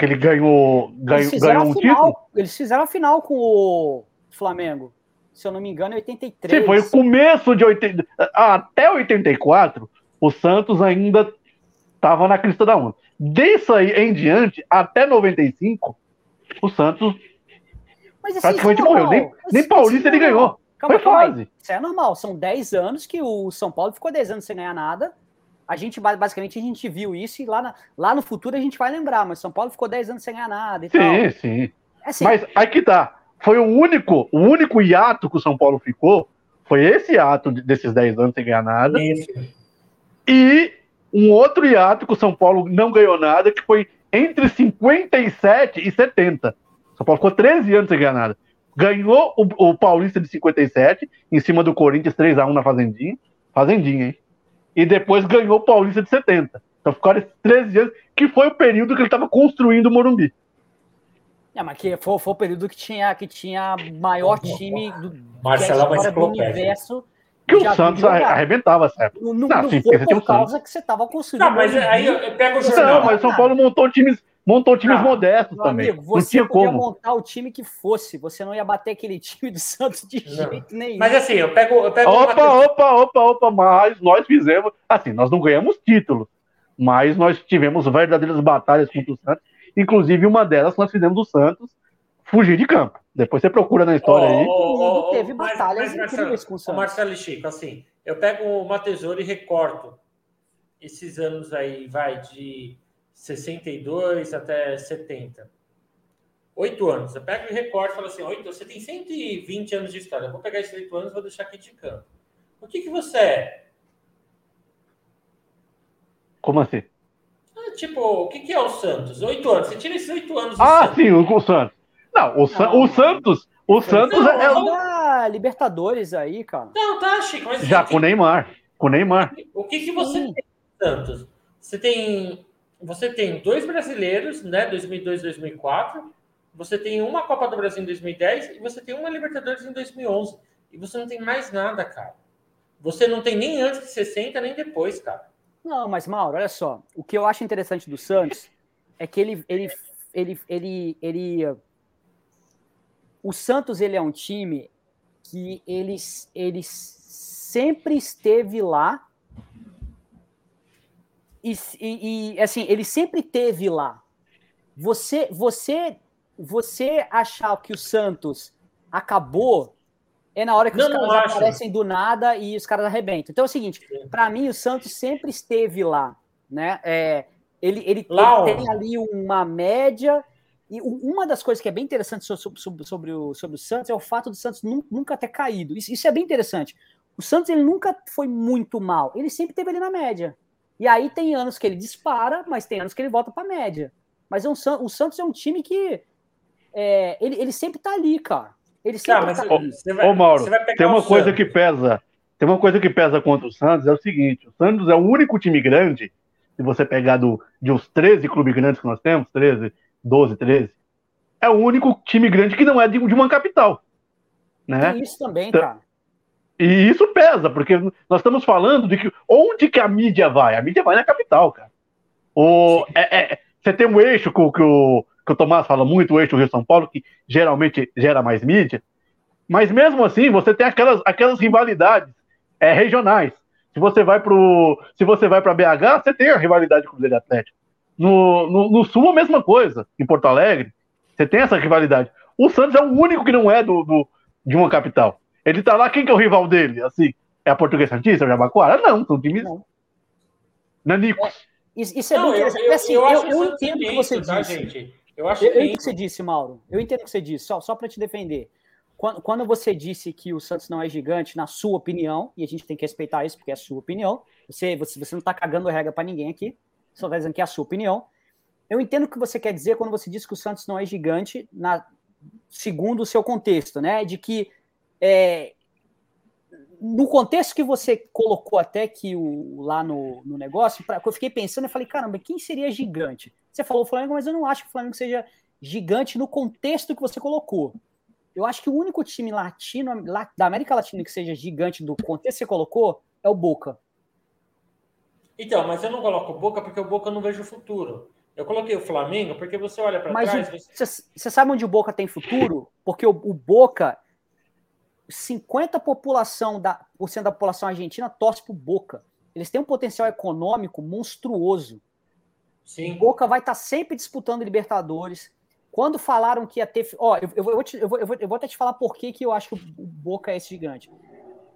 que ele ganhou, ganhou, ganhou um final, título. Eles fizeram a final com o Flamengo. Se eu não me engano, em 83. Sim, foi o começo de 80. Até 84, o Santos ainda estava na crista da onda. Disso aí em diante, até 95, o Santos Mas, assim, praticamente é morreu. Nem, nem Paulista ele ganhou. Calma, foi fase. Isso é normal. São 10 anos que o São Paulo ficou 10 anos sem ganhar nada a gente basicamente a gente viu isso e lá, na, lá no futuro a gente vai lembrar, mas São Paulo ficou 10 anos sem ganhar nada e sim, tal. Sim, Assim, Mas aí que tá. Foi o único, o único hiato que o São Paulo ficou. Foi esse hiato desses 10 anos sem ganhar nada. Isso. E um outro hiato que o São Paulo não ganhou nada, que foi entre 57 e 70. O São Paulo ficou 13 anos sem ganhar nada. Ganhou o, o Paulista de 57, em cima do Corinthians 3x1 na Fazendinha. Fazendinha, hein? E depois ganhou o Paulista de 70. Então ficaram 13 anos, que foi o período que ele estava construindo o Morumbi. É, mas que foi, foi o período que tinha, que tinha maior time do, Marcelo é do universo. Que o Santos arrebentava essa Não, não, não foi por causa que você estava construindo. Não, mas aí eu pego o jornal. Não, mas São Paulo montou times montou times ah, modestos também. Amigo, você não tinha podia como. montar o time que fosse, você não ia bater aquele time do Santos de não. jeito nenhum. Mas assim, eu pego. Eu pego opa, uma... opa, opa, opa, mas nós fizemos. Assim, nós não ganhamos títulos, mas nós tivemos verdadeiras batalhas contra o Santos. Inclusive, uma delas nós fizemos do Santos fugir de campo. Depois você procura na história oh, aí. Oh, oh, teve batalhas mas, incríveis com o Santos. Marcelo e Chico, assim, eu pego uma tesoura e recorto esses anos aí, vai de 62 até 70. Oito anos. Eu pego e recorto e falo assim: oito, você tem 120 anos de história. Eu vou pegar esses oito anos e vou deixar aqui de canto. O que, que você é? Como assim? Ah, tipo, o que, que é o Santos? Oito anos. Você tira esses oito anos. Ah, Santos. sim, o Santos. Não, o, não, o Santos. O Santos não, é. é o... Libertadores aí, cara. Não, tá, Chico. Mas Já com o Neymar. Com o Neymar. O que, que você sim. tem, Santos? Você tem você tem dois brasileiros, né? 2002 2004. Você tem uma Copa do Brasil em 2010 e você tem uma Libertadores em 2011. E você não tem mais nada, cara. Você não tem nem antes de 60, nem depois, cara. Não, mas Mauro, olha só. O que eu acho interessante do Santos é que ele, ele, ele, ele, ele, o Santos ele é um time que ele, ele sempre esteve lá e, e, e, assim, ele sempre teve lá. Você, você, você achar que o Santos acabou é na hora que não, os caras aparecem do nada e os caras arrebentam. Então é o seguinte, para mim o Santos sempre esteve lá, né? É, ele, ele, ele, tem ali uma média e uma das coisas que é bem interessante sobre, sobre, sobre, o, sobre o Santos é o fato do Santos nunca ter caído. Isso, isso é bem interessante. O Santos ele nunca foi muito mal, ele sempre teve ali na média. E aí tem anos que ele dispara, mas tem anos que ele volta para média. Mas é um, o Santos é um time que é, ele, ele sempre tá ali, cara. Ele sempre tá, tá ali. Vai, ô, Mauro, tem uma coisa Santos. que pesa. Tem uma coisa que pesa contra o Santos, é o seguinte: o Santos é o único time grande, se você pegar do, de uns 13 clubes grandes que nós temos, 13, 12, 13, é o único time grande que não é de, de uma capital. Né? Tem isso também, então, cara. E isso pesa, porque nós estamos falando de que onde que a mídia vai? A mídia vai na capital, cara. O, é, é, você tem um eixo que, que, o, que o Tomás fala muito, o eixo Rio-São Paulo, que geralmente gera mais mídia, mas mesmo assim você tem aquelas, aquelas rivalidades é, regionais. Se você vai pro, se você vai para BH, você tem a rivalidade com o Cruzeiro Atlético. No, no, no, Sul a mesma coisa, em Porto Alegre, você tem essa rivalidade. O Santos é o único que não é do, do de uma capital. Ele tá lá, quem que é o rival dele? Assim, é a Portuguesa Santista, o Jabaquara? Não, são times não. nanicos. É, isso, é não, bem eu, eu, assim, eu, eu, eu entendo o que você tá, disse. Gente? Eu, acho eu, eu entendo o que você disse, Mauro. Eu entendo o que você disse, só, só para te defender. Quando, quando você disse que o Santos não é gigante, na sua opinião, e a gente tem que respeitar isso, porque é a sua opinião, você, você, você não está cagando regra para ninguém aqui, só está dizendo que é a sua opinião. Eu entendo o que você quer dizer quando você diz que o Santos não é gigante, na, segundo o seu contexto, né? De que é, no contexto que você colocou até que o, lá no, no negócio, pra, eu fiquei pensando, eu falei, caramba, quem seria gigante? Você falou o Flamengo, mas eu não acho que o Flamengo seja gigante no contexto que você colocou. Eu acho que o único time latino, da América Latina que seja gigante do contexto que você colocou é o Boca. Então, mas eu não coloco o Boca porque o Boca eu não vejo o futuro. Eu coloquei o Flamengo porque você olha para trás. Você você... sabe onde o Boca tem futuro? Porque o, o Boca 50% população da, por cento da população argentina torce pro Boca. Eles têm um potencial econômico monstruoso. Sim. O Boca vai estar tá sempre disputando Libertadores. Quando falaram que ia ter. Ó, eu, eu, vou, te, eu, vou, eu, vou, eu vou até te falar por que, que eu acho que o Boca é esse gigante.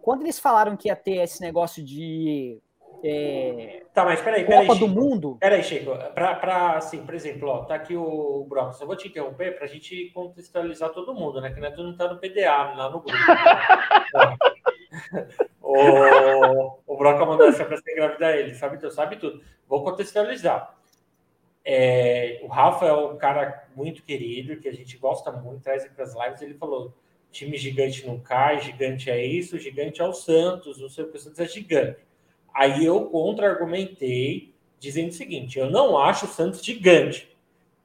Quando eles falaram que ia ter esse negócio de é, Tá, mas peraí, peraí. Copa do Chico. Mundo. Peraí, Chico. Pra, pra, assim, por exemplo, ó, tá aqui o Brock. Só vou te interromper pra gente contextualizar todo mundo, né? Que não é todo mundo tá no PDA, lá no grupo. o, o Broca mandou essa pra você engravidar ele, sabe tudo, sabe tudo. Vou contextualizar. É, o Rafa é um cara muito querido, que a gente gosta muito, traz para as lives. Ele falou: time gigante não cai, gigante é isso, gigante é o Santos, o seu Santos é gigante. Aí eu contra-argumentei, dizendo o seguinte: eu não acho o Santos gigante.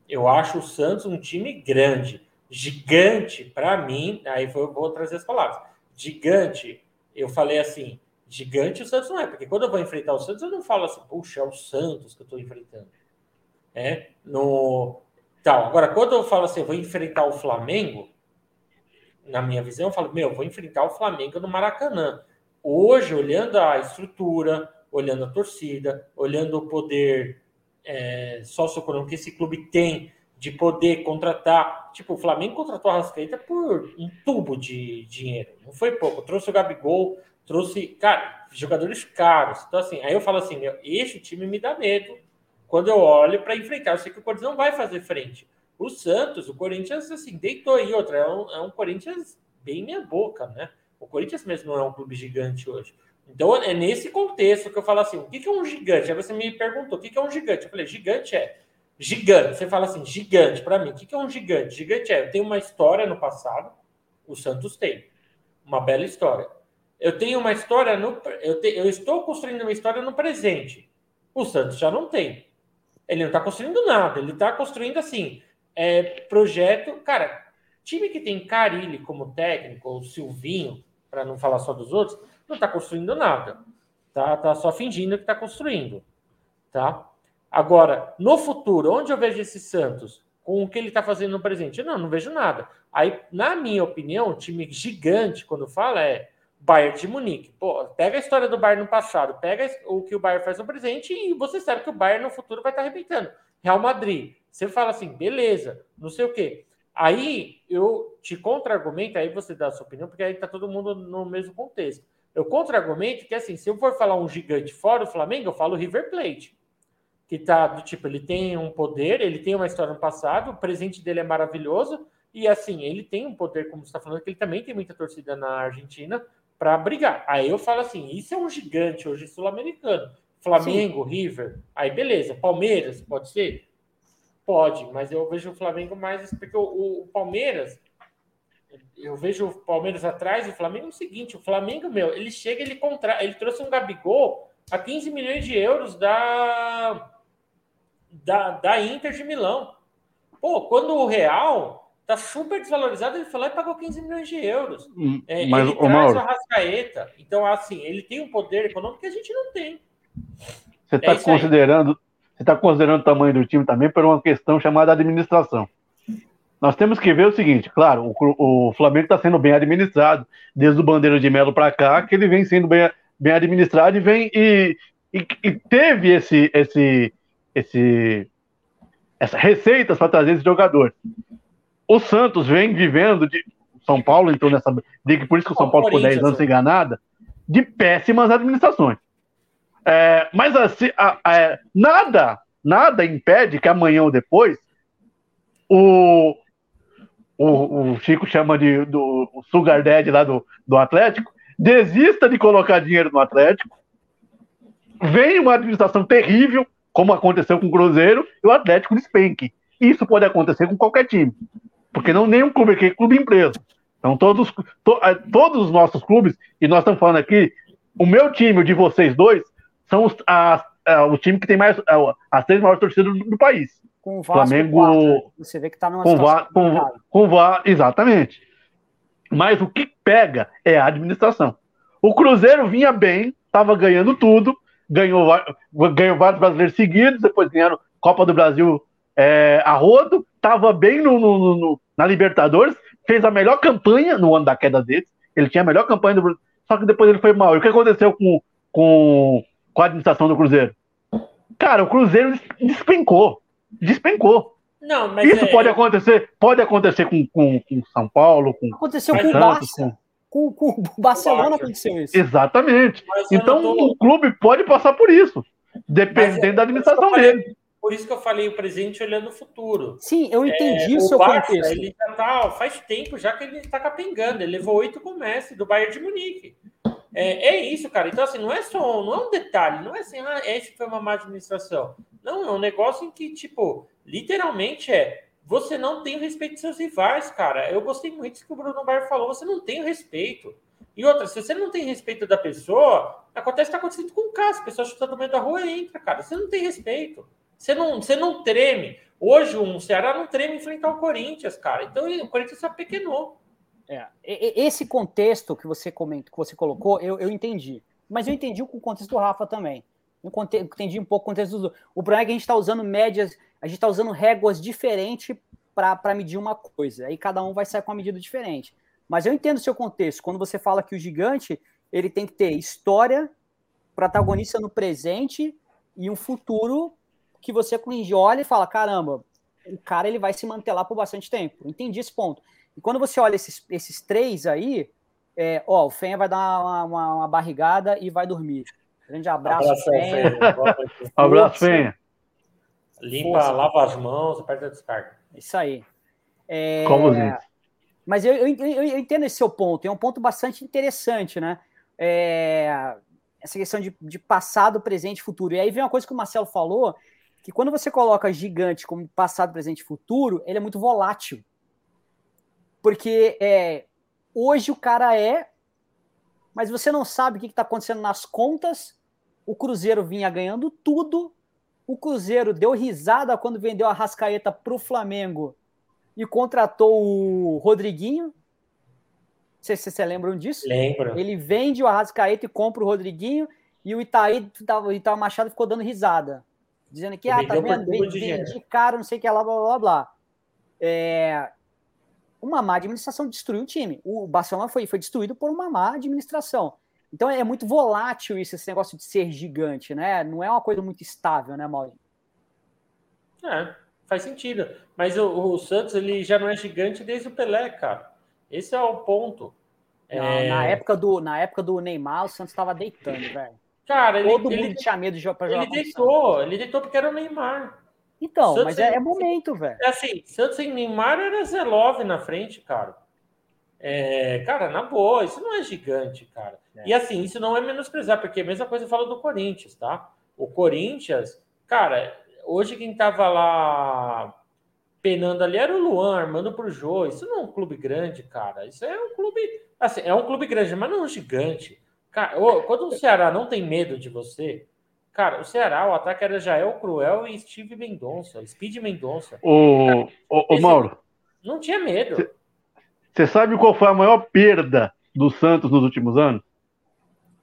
Eu acho o Santos um time grande. Gigante, para mim, aí eu vou trazer as palavras. Gigante, eu falei assim: gigante o Santos não é, porque quando eu vou enfrentar o Santos, eu não falo assim, puxa, é o Santos que eu estou enfrentando. É, no tal. Agora, quando eu falo assim, eu vou enfrentar o Flamengo, na minha visão, eu falo, meu, vou enfrentar o Flamengo no Maracanã. Hoje, olhando a estrutura, olhando a torcida, olhando o poder é, socioeconômico que esse clube tem de poder contratar. Tipo, o Flamengo contratou a Rascaeta por um tubo de dinheiro. Não foi pouco. Trouxe o Gabigol, trouxe, cara, jogadores caros. Então, assim, aí eu falo assim, meu, esse time me dá medo quando eu olho para enfrentar. Eu sei que o Corinthians não vai fazer frente. O Santos, o Corinthians, assim, deitou aí outra. É um, é um Corinthians bem meia boca, né? O Corinthians mesmo não é um clube gigante hoje. Então, é nesse contexto que eu falo assim: o que é um gigante? Aí você me perguntou: o que é um gigante? Eu falei: gigante é. Gigante. Você fala assim: gigante, para mim. O que é um gigante? Gigante é. Eu tenho uma história no passado, o Santos tem. Uma bela história. Eu tenho uma história no. Eu, te, eu estou construindo uma história no presente. O Santos já não tem. Ele não está construindo nada. Ele está construindo assim. É, projeto. Cara, time que tem Carilli como técnico, ou Silvinho, para não falar só dos outros, não está construindo nada. Tá, tá só fingindo que está construindo. Tá? Agora, no futuro, onde eu vejo esse Santos com o que ele está fazendo no presente? Não, não vejo nada. Aí, na minha opinião, o time gigante, quando fala, é Bayern de Munique. Pô, pega a história do Bayern no passado, pega o que o Bayern faz no presente e você sabe que o Bayern no futuro vai estar tá arrebentando. Real Madrid. Você fala assim, beleza, não sei o quê. Aí eu te contra-argumento, aí você dá a sua opinião, porque aí tá todo mundo no mesmo contexto. Eu contra-argumento que, assim, se eu for falar um gigante fora do Flamengo, eu falo River Plate. Que tá do tipo, ele tem um poder, ele tem uma história no passado, o presente dele é maravilhoso, e assim, ele tem um poder, como você está falando, que ele também tem muita torcida na Argentina para brigar. Aí eu falo assim: isso é um gigante hoje sul-americano. Flamengo, Sim. River, aí beleza. Palmeiras, pode ser? Pode, mas eu vejo o Flamengo mais. Porque o, o Palmeiras, eu vejo o Palmeiras atrás e o Flamengo é o seguinte: o Flamengo, meu, ele chega, ele contra, ele trouxe um Gabigol a 15 milhões de euros da, da, da Inter de Milão. Pô, quando o Real tá super desvalorizado, ele falou e pagou 15 milhões de euros. Hum, é, mas, ele traz Mauro, o Arrascaeta. Então, assim, ele tem um poder econômico que a gente não tem. você está é considerando, você está considerando o tamanho do time também por uma questão chamada administração. Nós temos que ver o seguinte, claro, o, o Flamengo está sendo bem administrado desde o Bandeira de Melo para cá, que ele vem sendo bem, bem administrado e vem e, e, e teve esse, esse, esse, essas receitas para trazer esse jogador. O Santos vem vivendo de São Paulo entrou nessa por isso que o São Paulo ficou 10 Corinthians, anos sem ganhar nada, de péssimas administrações. É, mas assim, a- a- nada, nada impede que amanhã ou depois o, o, o Chico chama de do Sugar Daddy lá do, do Atlético, desista de colocar dinheiro no Atlético, vem uma administração terrível, como aconteceu com o Cruzeiro, e o Atlético despenque. Isso pode acontecer com qualquer time, porque não nenhum clube aqui é clube empresa. Então todos, to- eh, todos os nossos clubes, e nós estamos falando aqui, o meu time, o de vocês dois, são os, as- eh, o time que tem mais eh, as três maiores torcidas do, do país. Com o Vasco Flamengo- quatro? Você vê que tá numa Com, situação va, com, com va, exatamente. Mas o que pega é a administração. O Cruzeiro vinha bem, estava ganhando tudo, ganhou, ganhou vários brasileiros seguidos, depois ganharam Copa do Brasil é, a rodo, estava bem no, no- no- no- na Libertadores, fez a melhor campanha no ano da queda dele. Ele tinha a melhor campanha do Brasil, só que depois ele foi mal. E o que aconteceu com, com, com a administração do Cruzeiro? Cara, o Cruzeiro des- despencou. Despencou. Não, mas Isso é- pode acontecer, pode acontecer com, com, com São Paulo, com Aconteceu com o Barça. com, Com, com o Barcelona aconteceu isso. Exatamente. Então tô... o clube pode passar por isso, dependendo é, da administração dele. Por isso que eu falei o presente olhando o futuro. Sim, eu entendi é, o seu Barça, contexto. Ele já tá, faz tempo já que ele está capengando. Ele levou oito com o Messi do Bayern de Munique. É, é, isso, cara. Então, assim, não é só, não é um detalhe, não é assim, ah, esse foi uma má administração. Não, é um negócio em que, tipo, literalmente é você não tem o respeito dos seus rivais, cara. Eu gostei muito do que o Bruno Bar falou, você não tem o respeito. E outra, se você não tem respeito da pessoa, acontece que está acontecendo com o caso, a pessoa chuta no meio da rua e entra, cara. Você não tem respeito. Você não, você não treme. Hoje um Ceará não treme enfrentar o Corinthians, cara. Então o Corinthians se apequenou. É, esse contexto que você comentou, que você colocou, eu, eu entendi. Mas eu entendi o contexto do Rafa também. Eu entendi um pouco o contexto do. O problema é que a gente está usando médias, a gente está usando réguas diferentes para medir uma coisa. Aí cada um vai sair com uma medida diferente. Mas eu entendo o seu contexto. Quando você fala que o gigante ele tem que ter história, protagonista no presente e um futuro que você olha e fala: caramba, o cara ele vai se manter lá por bastante tempo. Entendi esse ponto. E quando você olha esses, esses três aí, é, ó, o Fenha vai dar uma, uma, uma, barrigada e vai dormir. Grande abraço, abraço Fenha. abraço, Fenha. Limpa, Força. lava as mãos, aperta a descarga. Isso aí. É, Como Mas eu, eu, eu, entendo esse seu ponto, é um ponto bastante interessante, né? É, essa questão de, de passado, presente e futuro. E aí vem uma coisa que o Marcelo falou, que quando você coloca gigante como passado, presente e futuro, ele é muito volátil. Porque é, hoje o cara é, mas você não sabe o que está acontecendo nas contas. O Cruzeiro vinha ganhando tudo. O Cruzeiro deu risada quando vendeu a Rascaeta para o Flamengo e contratou o Rodriguinho. Não sei se vocês lembram disso. Lembro. Ele vende o Arrascaeta e compra o Rodriguinho e o Itaí, o Itaí Machado ficou dando risada. Dizendo que, ah, tá vendo, vendi, vendi caro, não sei o que lá, blá, blá, blá. É, uma má administração destruiu o time. O Barcelona foi, foi destruído por uma má administração. Então é muito volátil isso, esse negócio de ser gigante, né? Não é uma coisa muito estável, né, Maurício? É, faz sentido. Mas o, o, Santos ele já não é gigante desde o Pelé, cara. Esse é o ponto. Não, é... na, época do, na época do Neymar, o Santos estava deitando, velho. Cara, Todo ele, mundo tinha medo de jogar. Ele deitou, ele deitou porque era o Neymar. Então, Santos mas é, é momento, velho. É assim, Santos e Neymar era Zelov na frente, cara. É, cara, na boa, isso não é gigante, cara. É. E assim, isso não é menosprezar, porque a mesma coisa fala do Corinthians, tá? O Corinthians, cara, hoje quem tava lá penando ali era o Luan, armando pro Jô. Isso não é um clube grande, cara. Isso é um clube. Assim, é um clube grande, mas não gigante. Cara, quando o Ceará não tem medo de você, Cara, o Ceará, o ataque era Jael Cruel e Steve Mendonça, Speed Mendonça. O, o, o Mauro. Não tinha medo. Você sabe qual foi a maior perda do Santos nos últimos anos?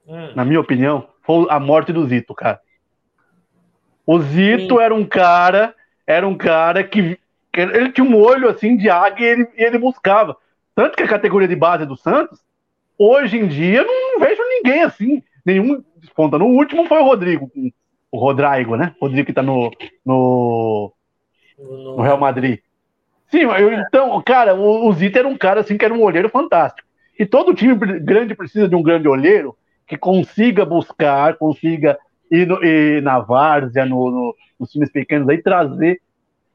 Hum. Na minha opinião, foi a morte do Zito, cara. O Zito Sim. era um cara, era um cara que, que, ele tinha um olho assim de águia e ele, ele buscava. Tanto que a categoria de base do Santos, hoje em dia, não vejo ninguém assim nenhum desponta. No último foi o Rodrigo, o Rodrigo, né? O Rodrigo que tá no, no, no Real Madrid. Sim, eu, então, cara, o, o Zita era um cara assim que era um olheiro fantástico. E todo time grande precisa de um grande olheiro que consiga buscar, consiga ir, no, ir na várzea, no, no, nos times pequenos aí, trazer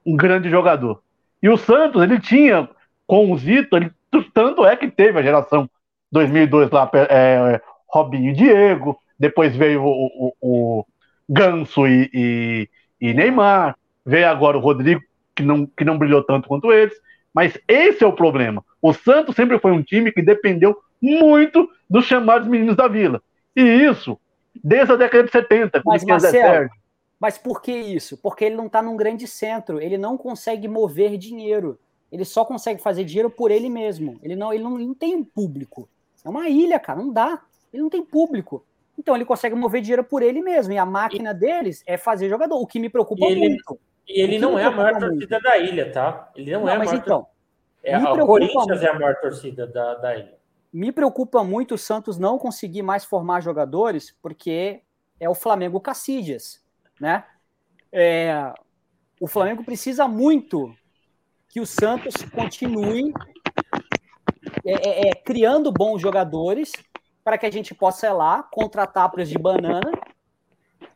um grande jogador. E o Santos, ele tinha, com o Zito, ele, tanto é que teve a geração 2002 lá, é, Robinho e Diego, depois veio o, o, o Ganso e, e, e, Neymar, veio agora o Rodrigo, que não, que não brilhou tanto quanto eles. Mas esse é o problema. O Santos sempre foi um time que dependeu muito dos chamados meninos da vila. E isso, desde a década de 70, com mas, Marcelo, mas por que isso? Porque ele não está num grande centro, ele não consegue mover dinheiro. Ele só consegue fazer dinheiro por ele mesmo. Ele não, ele não, ele não tem um público. É uma ilha, cara, não dá. Ele não tem público. Então ele consegue mover dinheiro por ele mesmo. E a máquina e... deles é fazer jogador, o que me preocupa ele, muito. E ele não é a maior muito. torcida da ilha, tá? Ele não, não é a mas maior então, é, O Corinthians muito. é a maior torcida da, da ilha. Me preocupa muito o Santos não conseguir mais formar jogadores, porque é o Flamengo Cacídias, né? É, o Flamengo precisa muito que o Santos continue é, é, é, criando bons jogadores para que a gente possa ir lá, contratar preço de banana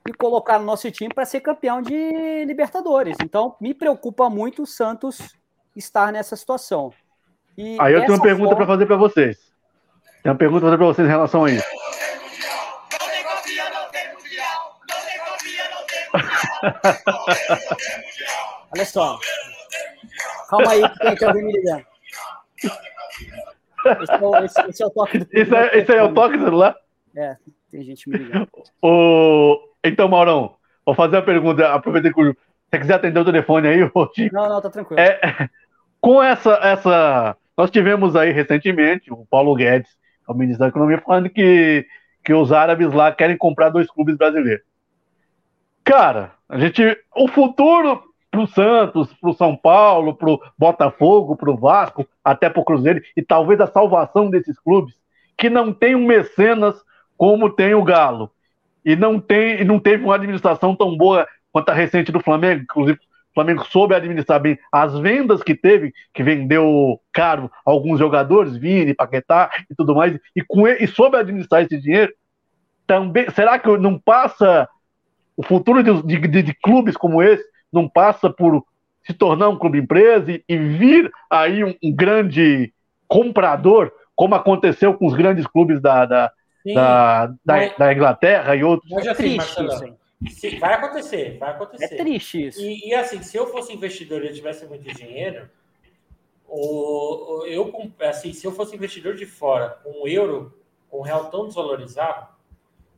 e colocar no nosso time para ser campeão de Libertadores. Então, me preocupa muito o Santos estar nessa situação. E Aí eu tenho uma pergunta forma... para fazer para vocês. Tem uma pergunta para fazer para vocês em relação a isso. Olha só. Calma aí, que tem que alguém me ligando. Esse é, o, esse, esse é o toque do. Esse, é, esse é o toque do celular? É, tem gente me ligando. O... Então, Maurão, vou fazer uma pergunta. Aproveitei que você quiser atender o telefone aí, Chico. Não, não, tá tranquilo. É, com essa, essa. Nós tivemos aí recentemente o Paulo Guedes, o ministro da Economia, falando que, que os árabes lá querem comprar dois clubes brasileiros. Cara, a gente. O futuro pro Santos, pro São Paulo, pro Botafogo, pro Vasco, até pro Cruzeiro, e talvez a salvação desses clubes, que não tem um mecenas como tem o Galo. E não, tem, não teve uma administração tão boa quanto a recente do Flamengo, inclusive o Flamengo soube administrar bem as vendas que teve, que vendeu caro alguns jogadores, Vini, Paquetá e tudo mais, e, com e soube administrar esse dinheiro. Também, será que não passa o futuro de, de, de clubes como esse não passa por se tornar um clube empresa e, e vir aí um, um, grande comprador, como aconteceu com os grandes clubes da, da, da, da, da, Inglaterra e outros. Mas assim, Marcelo, vai acontecer, vai acontecer. É triste isso. E, e assim, se eu fosse investidor e eu tivesse muito dinheiro, o, eu, assim, se eu fosse investidor de fora, com o euro, com o real tão desvalorizado,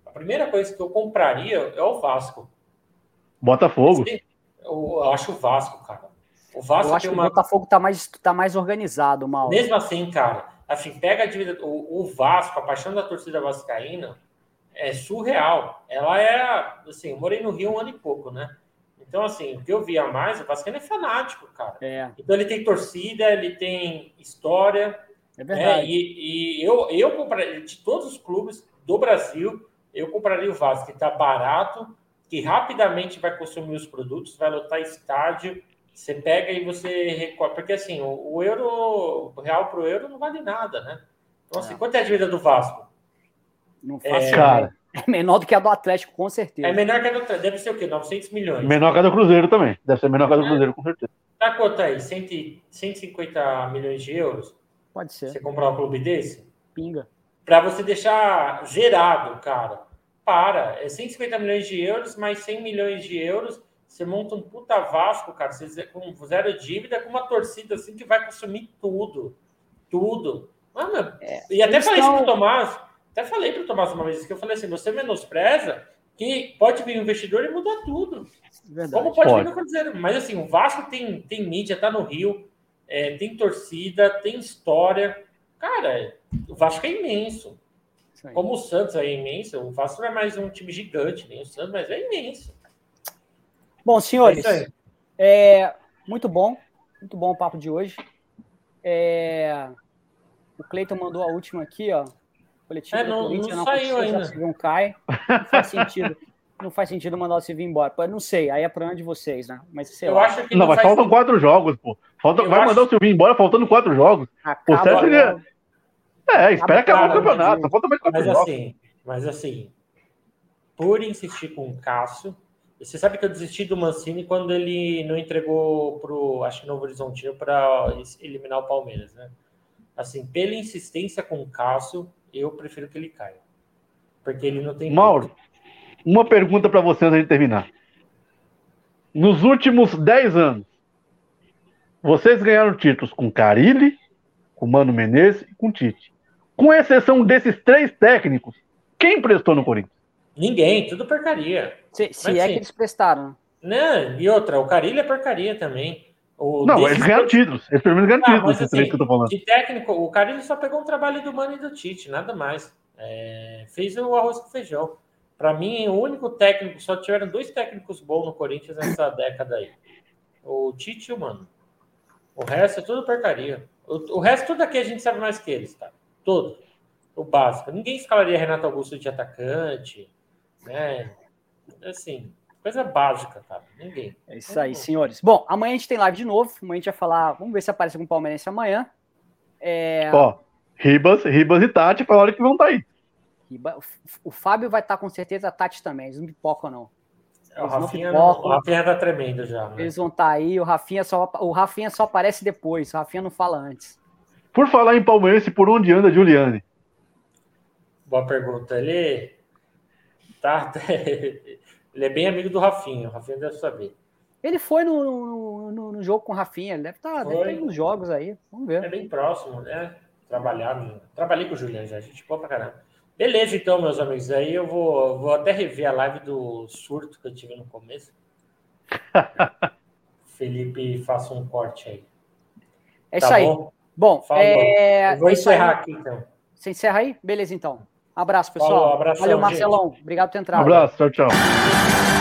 a primeira coisa que eu compraria é o Vasco. Botafogo. Eu, eu acho o Vasco, cara. O Vasco eu acho uma... que o Botafogo tá mais, tá mais organizado, mal. Mesmo assim, cara, assim, pega a dívida. O, o Vasco, a paixão da torcida vascaína é surreal. Ela é, assim, eu morei no Rio um ano e pouco, né? Então, assim, o que eu via mais, o Vascaíno é fanático, cara. É. Então ele tem torcida, ele tem história. É verdade. Né? E, e, eu, eu compraria, de todos os clubes do Brasil, eu compraria o Vasco, que tá barato, que rapidamente vai consumir os produtos, vai lotar estádio, você pega e você recorre. Porque assim, o, o euro, o real para o euro não vale nada, né? Então, assim, é. quanto é a dívida do Vasco? Não faço é, cara. É menor do que a do Atlético, com certeza. É menor que a do Atlético. Deve ser o quê? 900 milhões. Menor que a do Cruzeiro também. Deve ser menor que a do é. Cruzeiro, com certeza. Tá quanto aí? 100, 150 milhões de euros? Pode ser. Você comprar um clube desse? Pinga. Para você deixar zerado, cara para. É 150 milhões de euros, mais 100 milhões de euros. Você monta um puta Vasco, cara, você, com zero dívida, com uma torcida assim que vai consumir tudo. Tudo. Mano, é, e até falei estão... isso pro Tomás. Até falei pro Tomás uma vez que eu falei assim: você menospreza que pode vir um investidor e mudar tudo. Verdade. Como pode, pode, vir no Cruzeiro. Mas assim, o Vasco tem, tem mídia, tá no Rio, é, tem torcida, tem história. Cara, o Vasco é imenso. Como o Santos é imenso, o Vasco não é mais um time gigante, nem o Santos, mas é imenso. Bom, senhores, é, é muito bom, muito bom o papo de hoje. É, o Cleiton mandou a última aqui, ó. Coletivo é, não, não, não saiu ainda. Não cai. Não faz sentido. não faz sentido mandar o Silvio embora. Não sei, aí é problema de vocês, né? Mas sei eu lá. Acho que não, não mas faltam quatro jogos, pô. Falta, vai acho... mandar o Silvio embora faltando quatro jogos. Acaba o Sérgio. É, espera acabar o campeonato. Só falta mais quatro mas jogos. assim, mas assim, por insistir com o Cássio, você sabe que eu desisti do Mancini quando ele não entregou pro, acho que Novo Horizontino para eliminar o Palmeiras, né? Assim, pela insistência com o Cássio, eu prefiro que ele caia. Porque ele não tem. Mauro, uma pergunta para você antes de terminar. Nos últimos 10 anos, vocês ganharam títulos com Carilli, com Mano Menezes e com Tite. Com exceção desses três técnicos, quem prestou no Corinthians? Ninguém, tudo porcaria. Se, se é sim. que eles prestaram. Não, e outra, o Carilho é porcaria também. O não, eles ganharam títulos. Eles pelo menos ganharam ah, títulos, assim, que eu tô falando. De técnico, o Carilho só pegou um trabalho do Mano e do Tite, nada mais. É, fez o arroz com feijão. Para mim, o único técnico, só tiveram dois técnicos bons no Corinthians nessa década aí. O Tite e o Mano. O resto é tudo porcaria. O, o resto, tudo aqui a gente sabe mais que eles, tá? Todo. O básico. Ninguém escalaria Renato Augusto de atacante, né? Assim, coisa básica, cara. Ninguém. É isso aí, senhores. Bom, amanhã a gente tem live de novo. Amanhã a gente vai falar. Vamos ver se aparece algum palmeirense amanhã. É... Ó, Ribas, Ribas e Tati falaram que vão estar tá aí. O Fábio vai estar tá com certeza, a Tati também, eles não pipocam, não. É, o Rafinha, não, o Rafinha tá tremendo já. Né? Eles vão estar tá aí, o Rafinha, só, o Rafinha só aparece depois, o Rafinha não fala antes. Por falar em palmeirense, por onde anda Juliane? Boa pergunta. Ele tá, ele é bem amigo do Rafinha, o Rafinha deve saber. Ele foi no, no, no jogo com o Rafinha, ele deve estar tá, nos jogos aí. Vamos ver. É bem próximo, né? Trabalhar, trabalhei com o Juliano já, a gente boa pra caramba. Beleza, então, meus amigos. Aí eu vou, vou até rever a live do surto que eu tive no começo. Felipe, faça um corte aí. É tá isso aí. Bom, bom é... eu vou é encerrar aqui, então. Você encerra aí? Beleza, então. Abraço, pessoal. Falou, abração, Valeu, Marcelão. Gente. Obrigado por ter entrado. Um abraço, tchau, tchau.